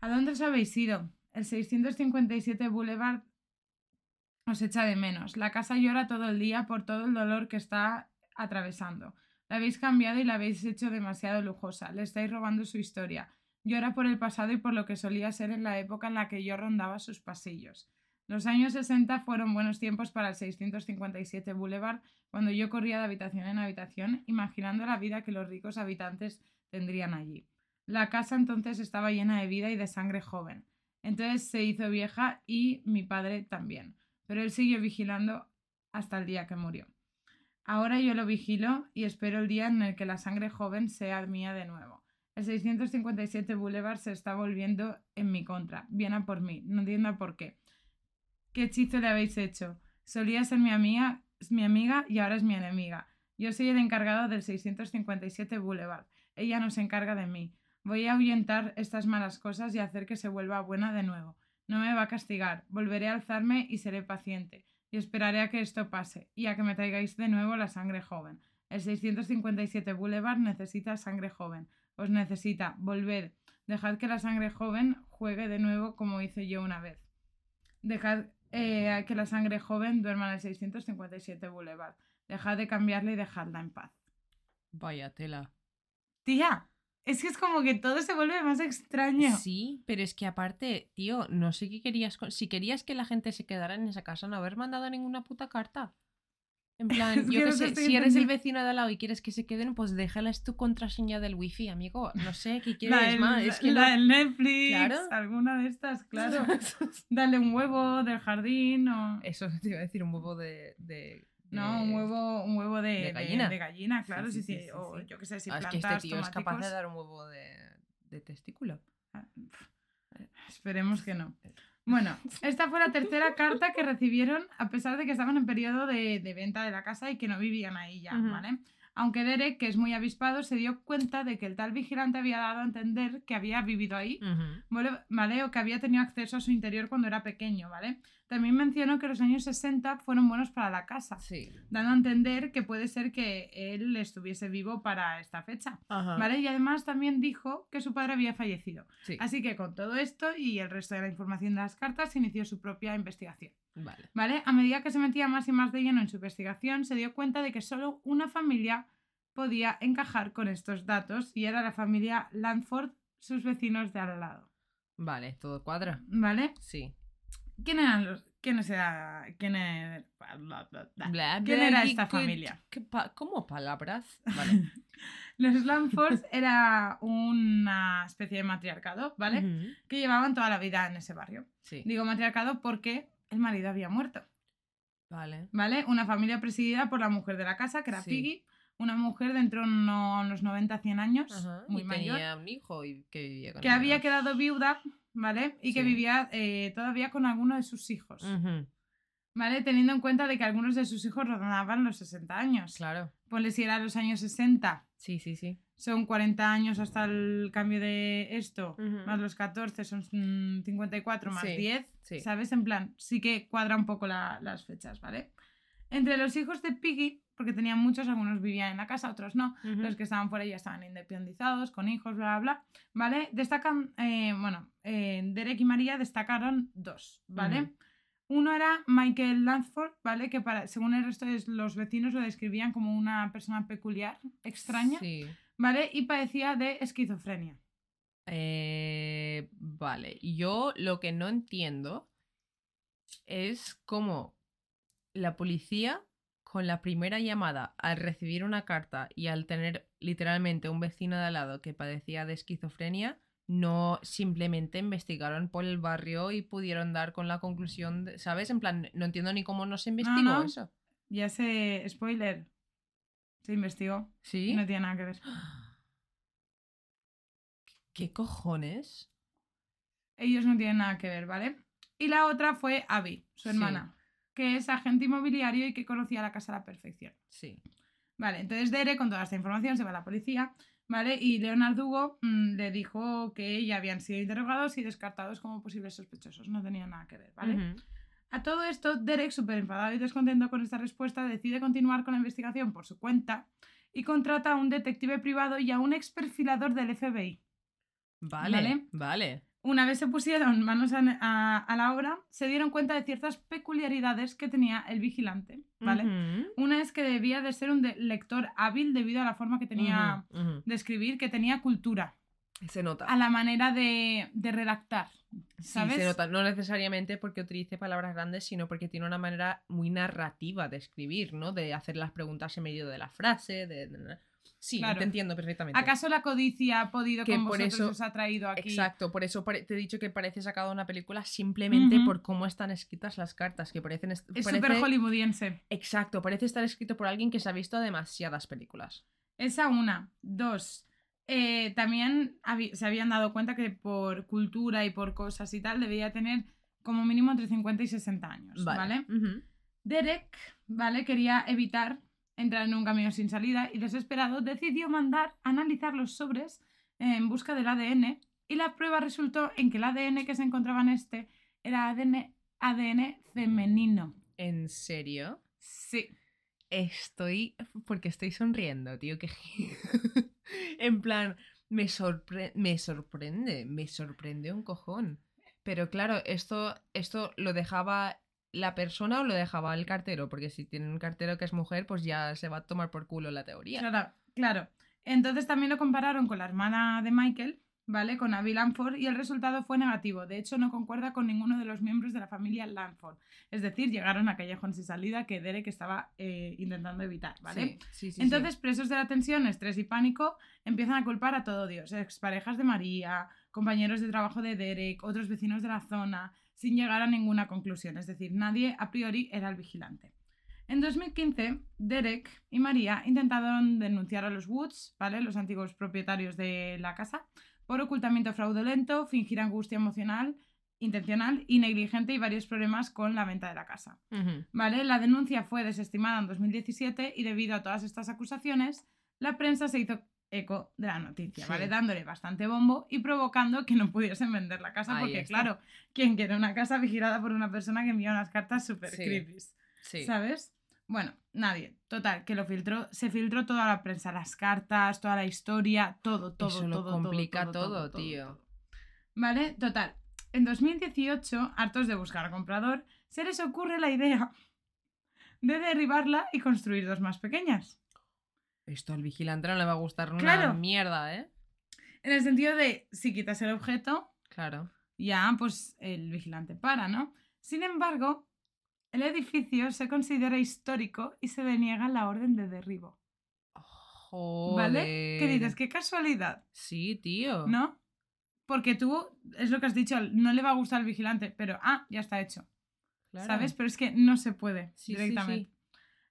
¿A dónde os habéis ido? El 657 Boulevard os echa de menos. La casa llora todo el día por todo el dolor que está atravesando. La habéis cambiado y la habéis hecho demasiado lujosa. Le estáis robando su historia. Llora por el pasado y por lo que solía ser en la época en la que yo rondaba sus pasillos. Los años 60 fueron buenos tiempos para el 657 Boulevard, cuando yo corría de habitación en habitación, imaginando la vida que los ricos habitantes tendrían allí. La casa entonces estaba llena de vida y de sangre joven. Entonces se hizo vieja y mi padre también, pero él siguió vigilando hasta el día que murió. Ahora yo lo vigilo y espero el día en el que la sangre joven sea mía de nuevo. El 657 Boulevard se está volviendo en mi contra. Viene por mí. No entiendo por qué. ¿Qué hechizo le habéis hecho? Solía ser mi amiga, mi amiga y ahora es mi enemiga. Yo soy el encargado del 657 Boulevard. Ella no se encarga de mí. Voy a ahuyentar estas malas cosas y hacer que se vuelva buena de nuevo. No me va a castigar. Volveré a alzarme y seré paciente. Y esperaré a que esto pase y a que me traigáis de nuevo la sangre joven. El 657 Boulevard necesita sangre joven. Os necesita. Volved. Dejad que la sangre joven juegue de nuevo como hice yo una vez. Dejad eh, que la sangre joven duerma en el 657 Boulevard. Dejad de cambiarla y dejadla en paz. Vaya tela. Tía, es que es como que todo se vuelve más extraño. Sí, pero es que aparte, tío, no sé qué querías. Si querías que la gente se quedara en esa casa, no haber mandado ninguna puta carta. En (laughs) plan, Es que yo qué te sé, si eres el vecino de al lado y quieres que se queden, pues déjales tu contraseña del wifi, amigo. No sé, ¿qué (laughs) La quieres del, más? Es que la del Netflix, Claro. alguna de estas, claro. (laughs) Dale un huevo del jardín o... Eso te iba a decir, un huevo de. de- No, un de- huevo, un huevo de, de de- gallina. de gallina, claro, Sí, sí, sí, sí, O yo qué sé, si Ah, es plantas que este tío es capaz de tomáticos. dar un huevo de, de testículo. Ah, Esperemos que no. Bueno, (laughs) esta fue la tercera carta que recibieron a pesar de que estaban en periodo de, de venta de la casa y que no vivían ahí ya, Ujú. ¿vale? Aunque Derek, que es muy avispado, se dio cuenta de que el tal vigilante había dado a entender que había vivido ahí, ¿vale? ¿vale? O que había tenido acceso a su interior cuando era pequeño, ¿vale? También mencionó que los años 60 fueron buenos para la casa, Sí. dando a entender que puede ser que él estuviese vivo para esta fecha, Ajá. ¿vale? Y además también dijo que su padre había fallecido. Sí. Así que con todo esto y el resto de la información de las cartas, inició su propia investigación. Vale. ¿Vale? A medida que se metía más y más de lleno en su investigación, se dio cuenta de que solo una familia podía encajar con estos datos y era la familia Landford, sus vecinos de al lado. Vale, todo cuadra. ¿Vale? Sí. ¿Quién eran los.? ¿Quiénes era.? ¿Quién era.? bla, bla, bla, ¿Quién era ¿qué- esta familia? qué pa- ¿Cómo palabras? (laughs) Vale. Los Landfords era una especie de matriarcado, ¿vale? Ujú. Que llevaban toda la vida en ese barrio. Sí. Digo matriarcado porque el marido había muerto. Vale. ¿Vale? Una familia presidida por la mujer de la casa, que era Sí. Piggy, una mujer de entre uno- unos 90 a 100 años, Ajá, muy y mayor, tenía un hijo y que vivía con que había quedado viuda, ¿vale? Y que vivía eh, todavía con alguno de sus hijos, ¿vale? Teniendo en cuenta de que algunos de sus hijos rondaban los 60 años. Claro. Ponle si era los años 60, Sí, sí, sí. son 40 años hasta el cambio de esto, más los 14 son mm, 54 más Sí, 10, sí. ¿sabes? En plan, sí que cuadra un poco la- las fechas, ¿vale? Entre los hijos de Piggy, porque tenían muchos, algunos vivían en la casa, otros no, los que estaban fuera ya estaban independizados, con hijos, bla, bla, bla, ¿vale? Destacan, eh, bueno, eh, Derek y María destacaron dos, ¿vale? Uno era Michael Lansford, ¿vale? Que para, según el resto de los vecinos lo describían como una persona peculiar, extraña, Sí. ¿vale? Y padecía de esquizofrenia. Eh, vale. Yo lo que no entiendo es cómo la policía, con la primera llamada, al recibir una carta y al tener literalmente un vecino de al lado que padecía de esquizofrenia, no simplemente investigaron por el barrio y pudieron dar con la conclusión, de- ¿sabes? En plan, no entiendo ni cómo no se investigó no. eso. Ya sé, spoiler, se investigó, ¿Sí? no tiene nada que ver. (gasps) ¿Qué cojones? Ellos no tienen nada que ver, ¿vale? Y la otra fue Abby, su hermana, que es agente inmobiliario y que conocía la casa a la perfección. Sí. Vale, entonces Dere, con toda esta información, se va a la policía, ¿vale? Y Leonard Hugo mm, le dijo que ya habían sido interrogados y descartados como posibles sospechosos. No tenían nada que ver, ¿vale? A todo esto, Derek, súper enfadado y descontento con esta respuesta, decide continuar con la investigación por su cuenta y contrata a un detective privado y a un ex perfilador del FBI. Vale, Vale. vale. Una vez se pusieron manos a, a- a la obra, se dieron cuenta de ciertas peculiaridades que tenía el vigilante, ¿vale? Una es que debía de ser un de- lector hábil debido a la forma que tenía de escribir, que tenía cultura, Se nota. a la manera de, de redactar, Sí, ¿sabes? se nota. No necesariamente porque utilice palabras grandes, sino porque tiene una manera muy narrativa de escribir, ¿no? De hacer las preguntas en medio de la frase. De... Sí, Claro. te entiendo perfectamente. ¿Acaso la codicia ha podido Que con por vosotros eso- os ha traído aquí? Exacto, por eso te he dicho que parece sacado de una película simplemente por cómo están escritas las cartas, que parecen... Es parece- súper hollywoodiense. Exacto, parece estar escrito por alguien que se ha visto demasiadas películas. Esa una. Dos. eh, también se habían dado cuenta que por cultura y por cosas y tal debía tener como mínimo entre 50 y 60 años, ¿vale? Derek, ¿vale? Quería evitar entrar en un camino sin salida y desesperado decidió mandar analizar los sobres en busca del ADN y la prueba resultó en que el ADN que se encontraba en este era ADN, ADN femenino. ¿En serio? Sí. Estoy. Porque estoy sonriendo, tío. Que... (laughs) en plan, me, sorpre- me sorprende. Me sorprende un cojón. Pero claro, esto, esto lo dejaba la persona o lo dejaba el cartero. Porque si tiene un cartero que es mujer, pues ya se va a tomar por culo la teoría. Claro, claro. Entonces también lo compararon con la hermana de Michael, ¿vale? Con Abby Lanford y el resultado fue negativo. De hecho, no concuerda con ninguno de los miembros de la familia Lanford. Es decir, llegaron a callejón sin salida que Derek estaba eh, intentando evitar, ¿vale? Sí, sí, sí, Entonces, presos de la tensión, estrés y pánico, empiezan a culpar a todo Dios, exparejas de María, compañeros de trabajo de Derek, otros vecinos de la zona, sin llegar a ninguna conclusión. Es decir, nadie a priori era el vigilante. En 2015, Derek y María intentaron denunciar a los Woods, ¿vale? los antiguos propietarios de la casa, por ocultamiento fraudulento, fingir angustia emocional, intencional y negligente y varios problemas con la venta de la casa. ¿Vale? La denuncia fue desestimada en 2017 y debido a todas estas acusaciones, la prensa se hizo eco de la noticia, Sí. ¿vale? Dándole bastante bombo y provocando que no pudiesen vender la casa Ahí porque, está. claro, ¿quién quiere una casa vigilada por una persona que envía unas cartas súper Sí. creepy? Sí. ¿Sabes? Bueno, nadie. Total, que lo filtró, se filtró toda la prensa, las cartas, toda la historia, todo, todo, Eso lo todo, todo, complica todo, todo, tío. ¿Vale? Total. En 2018, hartos de buscar comprador, se les ocurre la idea de derribarla y construir dos más pequeñas. Esto al vigilante no le va a gustar una Claro. mierda, ¿eh? En el sentido de, si quitas el objeto, Claro. ya pues el vigilante para, ¿no? Sin embargo, el edificio se considera histórico y se deniega la orden de derribo. Joder. ¿Vale? ¿Qué dices? Qué casualidad, Sí, tío. ¿no? Porque tú, es lo que has dicho, no le va a gustar al vigilante, pero ah, ya está hecho. Claro. ¿Sabes? Pero es que no se puede Sí, sí, directamente. sí.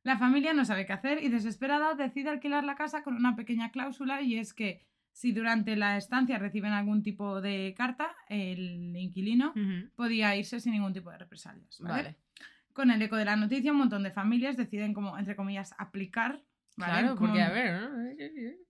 La familia no sabe qué hacer y desesperada decide alquilar la casa con una pequeña cláusula y es que si durante la estancia reciben algún tipo de carta, el inquilino Ujú. podía irse sin ningún tipo de represalias. ¿vale? Vale. Con el eco de la noticia, un montón de familias deciden como, entre comillas, aplicar. ¿vale? Claro, Como porque a ver, ¿no?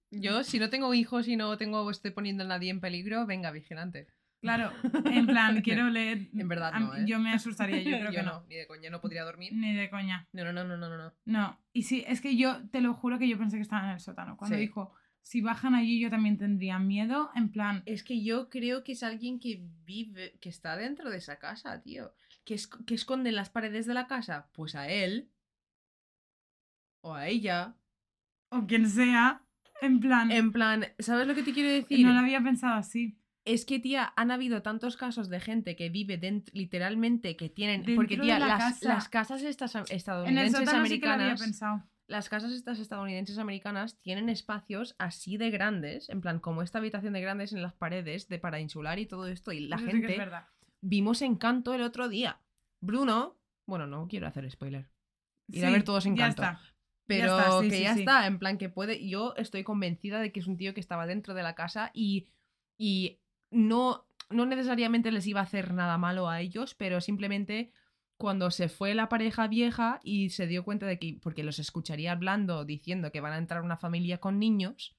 yo si no tengo hijos y no tengo estoy poniendo a nadie en peligro, venga, vigilante. Claro, en plan, (laughs) quiero leer... En verdad no, ¿eh? Yo me asustaría, yo (laughs) creo que no. Ni de coña no podría dormir. Ni de coña. No, no, no, no, no, no. No, y sí, es que yo te lo juro que yo pensé que estaban en el sótano. Cuando Sí. dijo, si bajan allí yo también tendría miedo, en plan, Es que yo creo que es alguien que vive, que está dentro de esa casa, tío. ¿Que, es, que esconde en las paredes de la casa? Pues a él. O a ella. o quien sea, en plan, En plan, ¿sabes lo que te quiero decir? no lo había pensado así. Es que, tía, han habido tantos casos de gente que vive dent- literalmente, que tienen... Dentro porque, tía, la las, casa. las casas estas En el estadounidenses sí americanas... las casas estas estadounidenses americanas tienen espacios así de grandes, en plan, como esta habitación de grandes en las paredes de para insular y todo esto. Y la Eso sí es gente... verdad. vimos Encanto el otro día. Bruno... Bueno, no quiero hacer spoiler. Ir a ver todos ya Encanto. está. Pero está, sí, que ya está, en plan que puede. Yo estoy convencida de que es un tío que estaba dentro de la casa y, y no, no necesariamente les iba a hacer nada malo a ellos, pero simplemente cuando se fue la pareja vieja y se dio cuenta de que, porque los escucharía hablando, diciendo que van a entrar una familia con niños,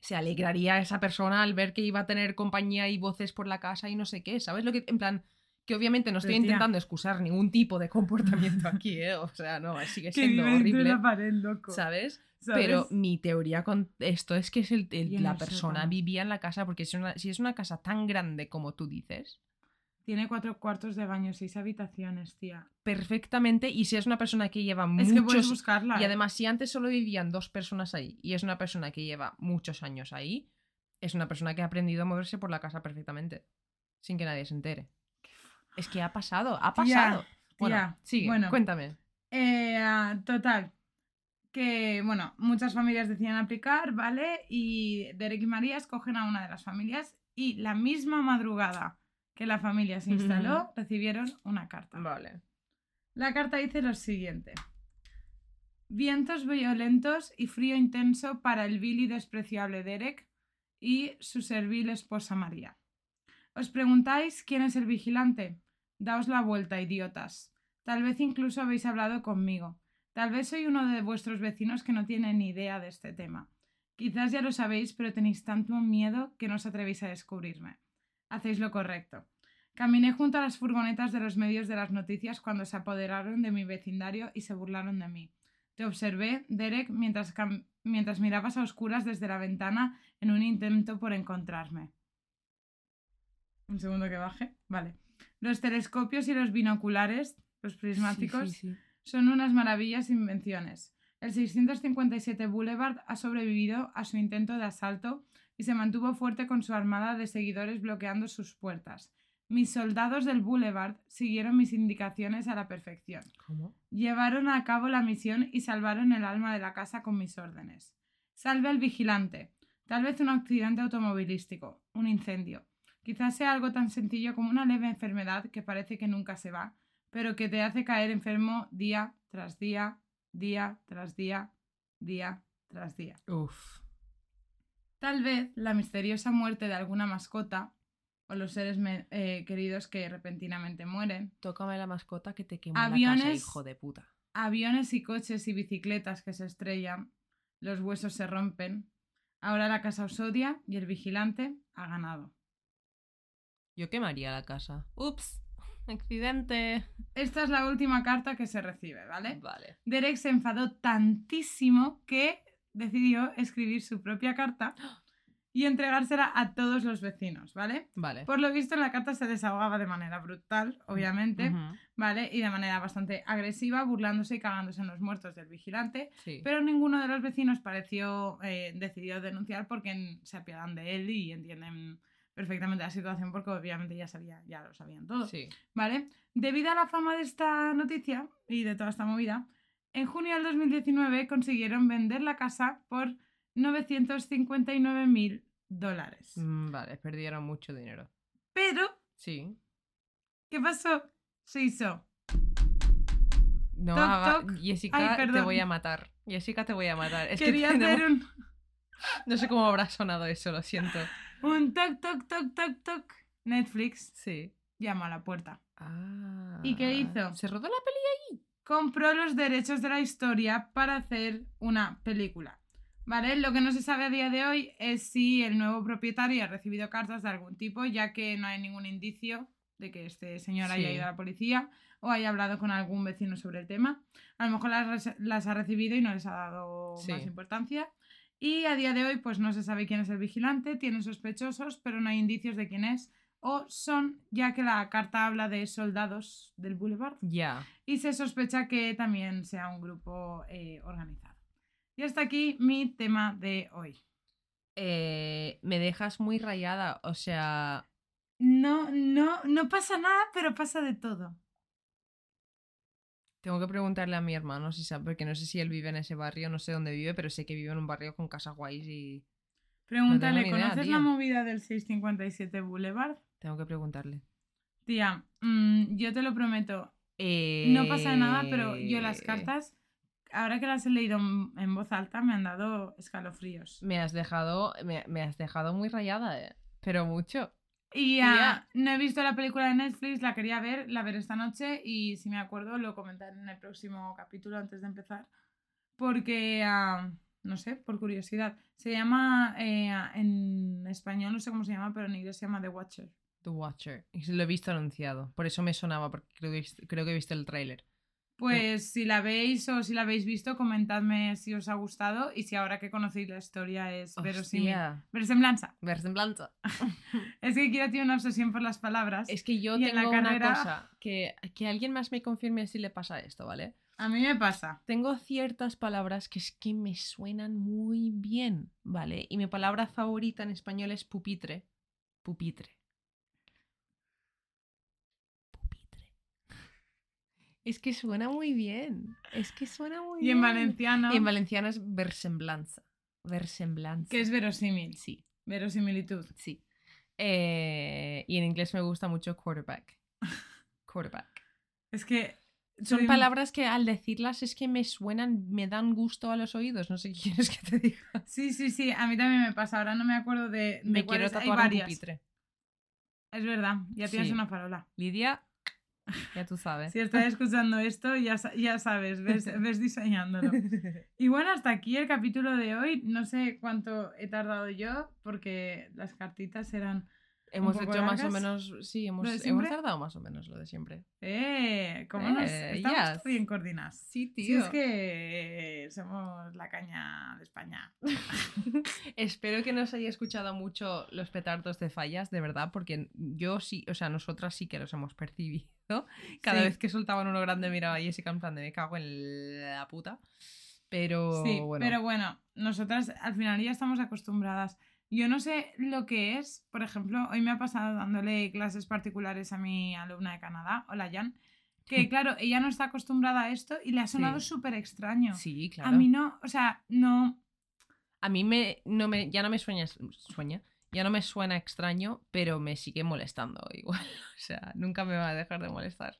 se alegraría esa persona al ver que iba a tener compañía y voces por la casa y no sé qué, ¿sabes? Lo que, en plan, Que obviamente no estoy Pero, tía. intentando excusar ningún tipo de comportamiento aquí, ¿eh? O sea, no, sigue Que siendo entre horrible. pared, loco. ¿Sabes? ¿sabes? Pero mi teoría con esto es que es el- la persona sótano. vivía en la casa, porque si, una- si es una casa tan grande como tú dices, Tiene cuatro cuartos de baño, seis habitaciones, tía. perfectamente, y si es una persona que lleva Es que puedes muchos... buscarla. Y ¿eh? además, si antes solo vivían dos personas ahí, y es una persona que lleva muchos años ahí, es una persona que ha aprendido a moverse por la casa perfectamente, sin que nadie se entere. Es que ha pasado, ha pasado. Bueno, sigue, bueno. cuéntame. Eh, ah, total. Que, bueno, muchas familias deciden aplicar, ¿vale? Y Derek y María escogen a una de las familias y la misma madrugada que la familia se instaló, recibieron una carta. Vale. La carta dice lo siguiente. Vientos violentos y frío intenso para el vil y despreciable Derek y su servil esposa María. ¿Os preguntáis quién es el vigilante? Daos la vuelta, idiotas. Tal vez incluso habéis hablado conmigo. Tal vez soy uno de vuestros vecinos que no tiene ni idea de este tema. Quizás ya lo sabéis, pero tenéis tanto miedo que no os atrevéis a descubrirme. Hacéis lo correcto. Caminé junto a las furgonetas de los medios de las noticias cuando se apoderaron de mi vecindario y se burlaron de mí. Te observé, Derek, mientras, mirabas a oscuras desde la ventana en un intento por encontrarme. Un segundo que baje. Vale. Los telescopios y los binoculares, los prismáticos, Sí, sí, sí. son unas maravillas invenciones. El 657 Boulevard ha sobrevivido a su intento de asalto y se mantuvo fuerte con su armada de seguidores bloqueando sus puertas. Mis soldados del Boulevard siguieron mis indicaciones a la perfección. ¿Cómo? Llevaron a cabo la misión y salvaron el alma de la casa con mis órdenes. Salve al vigilante. Tal vez un accidente automovilístico, un incendio. Quizás sea algo tan sencillo como una leve enfermedad que parece que nunca se va, pero que te hace caer enfermo día tras día, día tras día, día tras día. Uf. Tal vez la misteriosa muerte de alguna mascota o los seres eh, queridos que repentinamente mueren Tócame la mascota que te quema la casa, Aviones- hijo de puta. aviones y coches y bicicletas que se estrellan, los huesos se rompen. Ahora la casa os odia y el vigilante ha ganado. Yo quemaría la casa. Ups. (laughs) Accidente. Esta es la última carta que se recibe, ¿vale? Vale. Derek se enfadó tantísimo que decidió escribir su propia carta (gasps) y entregársela a todos los vecinos, ¿vale? Vale. Por lo visto en la carta se desahogaba de manera brutal, obviamente, ¿vale? Y de manera bastante agresiva, burlándose y cagándose en los muertos del vigilante. Sí. Pero ninguno de los vecinos pareció eh, decidido denunciar porque se apiadan de él y entienden perfectamente la situación porque obviamente ya sabía, ya lo sabían todo. Sí. ¿Vale? Debido a la fama de esta noticia y de toda esta movida, en junio del 2019 consiguieron vender la casa por 959 mil dólares. Mm, Vale, perdieron mucho dinero. Pero, Sí. ¿qué pasó? Se hizo. No Toc, haga- toc. Jessica, Ay, te voy a matar. Jessica, te voy a matar. Es Quería (laughs) que hacer tenemos- un, (laughs) No sé cómo habrá sonado eso, lo siento. Un toc, toc, toc, toc, toc. Netflix Sí. llamó a la puerta. Ah. ¿Y qué hizo? ¿Se rodó la peli? compró los derechos de la historia para hacer una película. ¿Vale? Lo que no se sabe a día de hoy es si el nuevo propietario ha recibido cartas de algún tipo, ya que no hay ningún indicio de que este señor haya ido a la policía o haya hablado con algún vecino sobre el tema. A lo mejor las, ha recibido y no les ha dado Sí. más importancia. Y a día de hoy, pues no se sabe quién es el vigilante, tiene sospechosos, pero no hay indicios de quién es. O son, ya que la carta habla de soldados del Boulevard Ya. y se sospecha que también sea un grupo eh, organizado. Y hasta aquí mi tema de hoy. Eh, me dejas muy rayada. O sea, No, no, no pasa nada, pero pasa de todo. Tengo que preguntarle a mi hermano si sabe, porque no sé si él vive en ese barrio, no sé dónde vive, pero sé que vive en un barrio con casas guays y Pregúntale, idea, ¿conoces tía. la movida del 657 Boulevard? tengo que preguntarle. Tía, mm, yo te lo prometo, no pasa nada, pero yo las Eh, cartas, ahora que las he leído en en voz alta, me han dado escalofríos. Me has dejado, me, me has dejado muy rayada, eh, pero mucho. Y ah, no he visto la película de Netflix, la quería ver, la veré esta noche y si me acuerdo lo comentaré en el próximo capítulo antes de empezar. Porque, ah, no sé, por curiosidad. Se llama, eh, en español no sé cómo se llama, pero en inglés se llama The Watcher. The Watcher. Y Lo he visto anunciado. Por eso me sonaba, porque creo que, he visto- creo que he visto el tráiler. Pues si la veis o si la habéis visto, comentadme si os ha gustado y si ahora que conocéis la historia es verosímil. Versemblanza. Versemblanza. (laughs) Es que Kira tiene una obsesión por las palabras. Es que yo la tengo una cosa, que, que alguien más me confirme si le pasa esto, ¿vale? A mí me pasa. Tengo ciertas palabras que es que me suenan muy bien, ¿vale? Y mi palabra favorita en español es. Pupitre. Pupitre. Es que suena muy bien. Es que suena muy Y bien. en valenciano, Y en valenciano es versemblanza. Versemblanza. que es verosímil. Sí, Verosimilitud. sí. Eh, y en inglés me gusta mucho quarterback. (laughs) Quarterback. Es que Son soy- palabras que al decirlas es que me suenan, me dan gusto a los oídos. No sé qué quieres que te diga. Sí, sí, sí. A mí también me pasa. Ahora no me acuerdo de, de Me quiero cuáles. Hay tatuar un varias. pupitre. Es verdad. Ya tienes Sí. una parola. Lidia, (laughs) ya tú sabes. Si estás escuchando esto, ya, ya sabes, ves, (laughs) ves diseñándolo. Y bueno, hasta aquí el capítulo de hoy. No sé cuánto he tardado yo, porque las cartitas eran. Hemos hecho más o largas. menos, sí, hemos, ¿Lo de hemos tardado más o menos lo de siempre. ¡Eh! ¿Cómo nos Eh, estamos yes. bien coordinadas? Sí, Si es que somos la caña de España. (laughs) Espero que no os haya escuchado mucho los petardos de fallas, de verdad, porque yo sí, o sea, nosotras sí que los hemos percibido. Cada Sí. vez que soltaban uno grande miraba a Jessica en plan de me cago en la puta. Pero Sí, bueno. pero bueno, nosotras al final ya estamos acostumbradas. Yo no sé lo que es, por ejemplo, hoy me ha pasado dándole clases particulares a mi alumna de Canadá, hola Jan, que (laughs) claro, ella no está acostumbrada a esto y le ha sonado Sí. súper extraño. Sí, claro. A mí no, o sea, no, A mí me, no me, ya no me sueña, sueña, ya no me suena extraño, pero me sigue molestando igual. (laughs) O sea, nunca me va a dejar de molestar.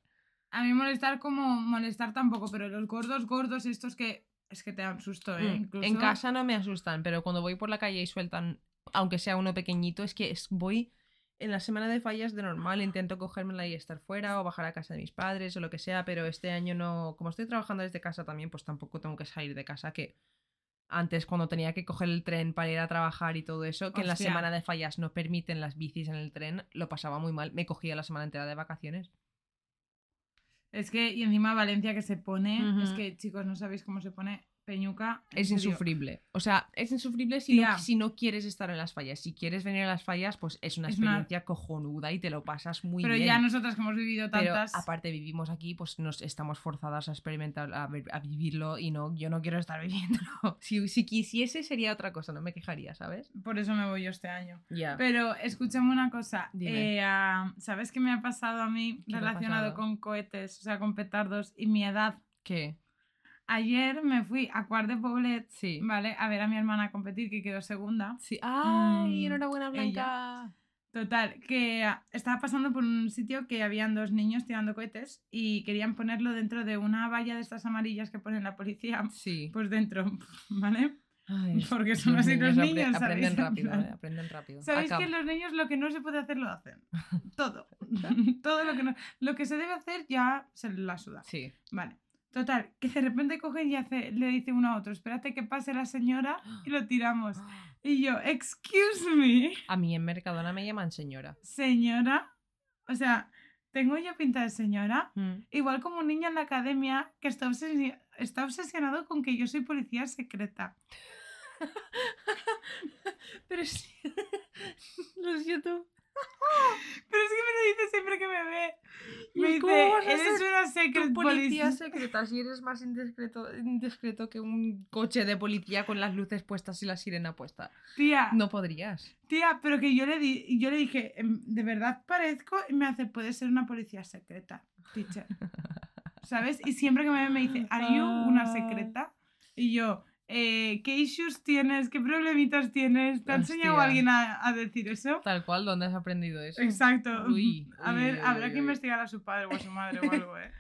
a mí molestar como molestar tampoco, pero los gordos, gordos, estos que es que te dan susto, ¿eh? Mm, Incluso... En casa no me asustan, pero cuando voy por la calle y sueltan, aunque sea uno pequeñito, es que es- voy en la semana de fallas de normal, intento cogérmela y estar fuera o bajar a casa de mis padres o lo que sea, pero este año no, como estoy trabajando desde casa también, pues tampoco tengo que salir de casa, que antes cuando tenía que coger el tren para ir a trabajar y todo eso, que en la Hostia. semana de fallas no permiten las bicis en el tren, lo pasaba muy mal, me cogía la semana entera de vacaciones. Es que, y encima Valencia que se pone, es que chicos, no sabéis cómo se pone Peñuca. Es serio. insufrible. O sea, es insufrible si no, si no quieres estar en las fallas. Si quieres venir a las fallas, pues es una Es una- experiencia cojonuda y te lo pasas muy Pero bien. ya nosotras que hemos vivido Pero tantas. aparte vivimos aquí, pues nos estamos forzadas a experimentar, a, a vivirlo y no, yo no quiero estar (laughs) viviéndolo. Si, si quisiese sería otra cosa, no me quejaría, ¿sabes? Por eso me voy yo este año. Ya. Pero escúchame una cosa. Dime. eh, ¿Sabes qué me ha pasado a mí ¿Qué te ha relacionado con cohetes, o sea, con petardos y mi edad? ¿Qué? Ayer me fui a Cuart de Poblet, Sí. ¿vale? A ver a mi hermana competir, que quedó segunda. Sí. ¡Ay! Mm, enhorabuena, Blanca. Total, que estaba pasando por un sitio que habían dos niños tirando cohetes y querían ponerlo dentro de una valla de estas amarillas que pone la policía. Sí. Pues dentro, ¿vale? Ay, Porque son así los apre- niños, ¿sabéis? Aprenden (laughs) En rápido, eh, aprenden rápido. ¿Sabéis Acab- que los niños lo que no se puede hacer lo hacen? (laughs) Todo. (laughs) Todo lo que no. Lo que se debe hacer ya se la suda. Sí. Vale. Total, que de repente cogen y hace, le dice uno a otro, espérate que pase la señora y lo tiramos. (gasps) Y yo, excuse me, A mí en Mercadona me llaman señora. señora. O sea, tengo yo pinta de señora. Mm. Igual como un niño en la academia que está, obsesi- está obsesionado con que yo soy policía secreta. (laughs) Pero sí. (laughs) Lo siento. Pero es que me lo dice siempre que me ve. ¿Y Me dice, eres una secret policía. secreta, si eres más indiscreto, indiscreto que un coche de policía con las luces puestas y la sirena puesta. Tía, No podrías. tía, pero que yo le, di, yo le dije, "Em, ¿de verdad parezco? Y me hace, puedes ser una policía secreta, teacher. (laughs) ¿Sabes? Y siempre que me ve me dice, ¿are you una Ah. secreta? Y yo, eh, ¿qué issues tienes? ¿Qué problemitas tienes? ¿Te ha enseñado alguien a, a decir eso? Tal cual, ¿dónde has aprendido eso? Exacto. Uy, a uy, ver, uy, habrá uy, que investigar a su padre o a su madre o (laughs) algo, ¿eh?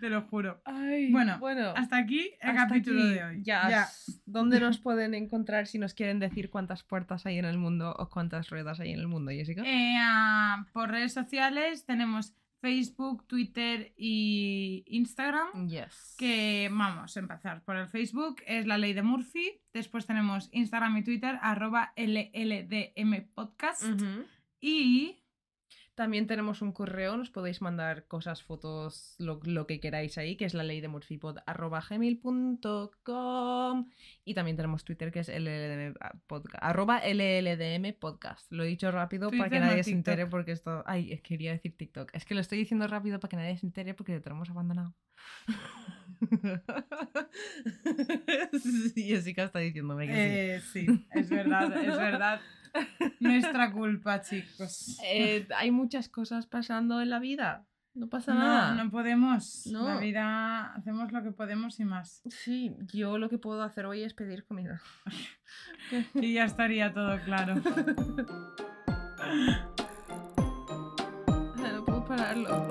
Te lo juro. Ay, Bueno, bueno. Hasta aquí el hasta capítulo aquí. de hoy. Ya. ¿Dónde nos (laughs) pueden encontrar si nos quieren decir cuántas puertas hay en el mundo o cuántas ruedas hay en el mundo, Jessica? Eh, ah, por redes sociales tenemos Facebook, Twitter y Instagram. yes. Que vamos a empezar por el Facebook, es la ley de Murphy. Después tenemos Instagram y Twitter, arroba LLDM Podcast. Y También tenemos un correo, nos podéis mandar cosas, fotos, lo, lo que queráis ahí, que es la ley de Y también tenemos Twitter, que es LLDM podcast, arroba LLDM podcast. Lo he dicho rápido para que nadie se entere porque esto... Ay, quería decir TikTok. Es que lo estoy diciendo rápido para que nadie se entere porque lo tenemos abandonado. (laughs) (laughs) sí, Jessica está diciéndome que sí. Eh, sí, es verdad, es verdad. (laughs) Nuestra culpa, chicos. Eh, hay muchas cosas pasando en la vida. No pasa No, nada. no podemos. No. La vida hacemos lo que podemos y más. Sí, yo lo que puedo hacer hoy es pedir comida. Y ya estaría todo claro. (laughs) no puedo pararlo.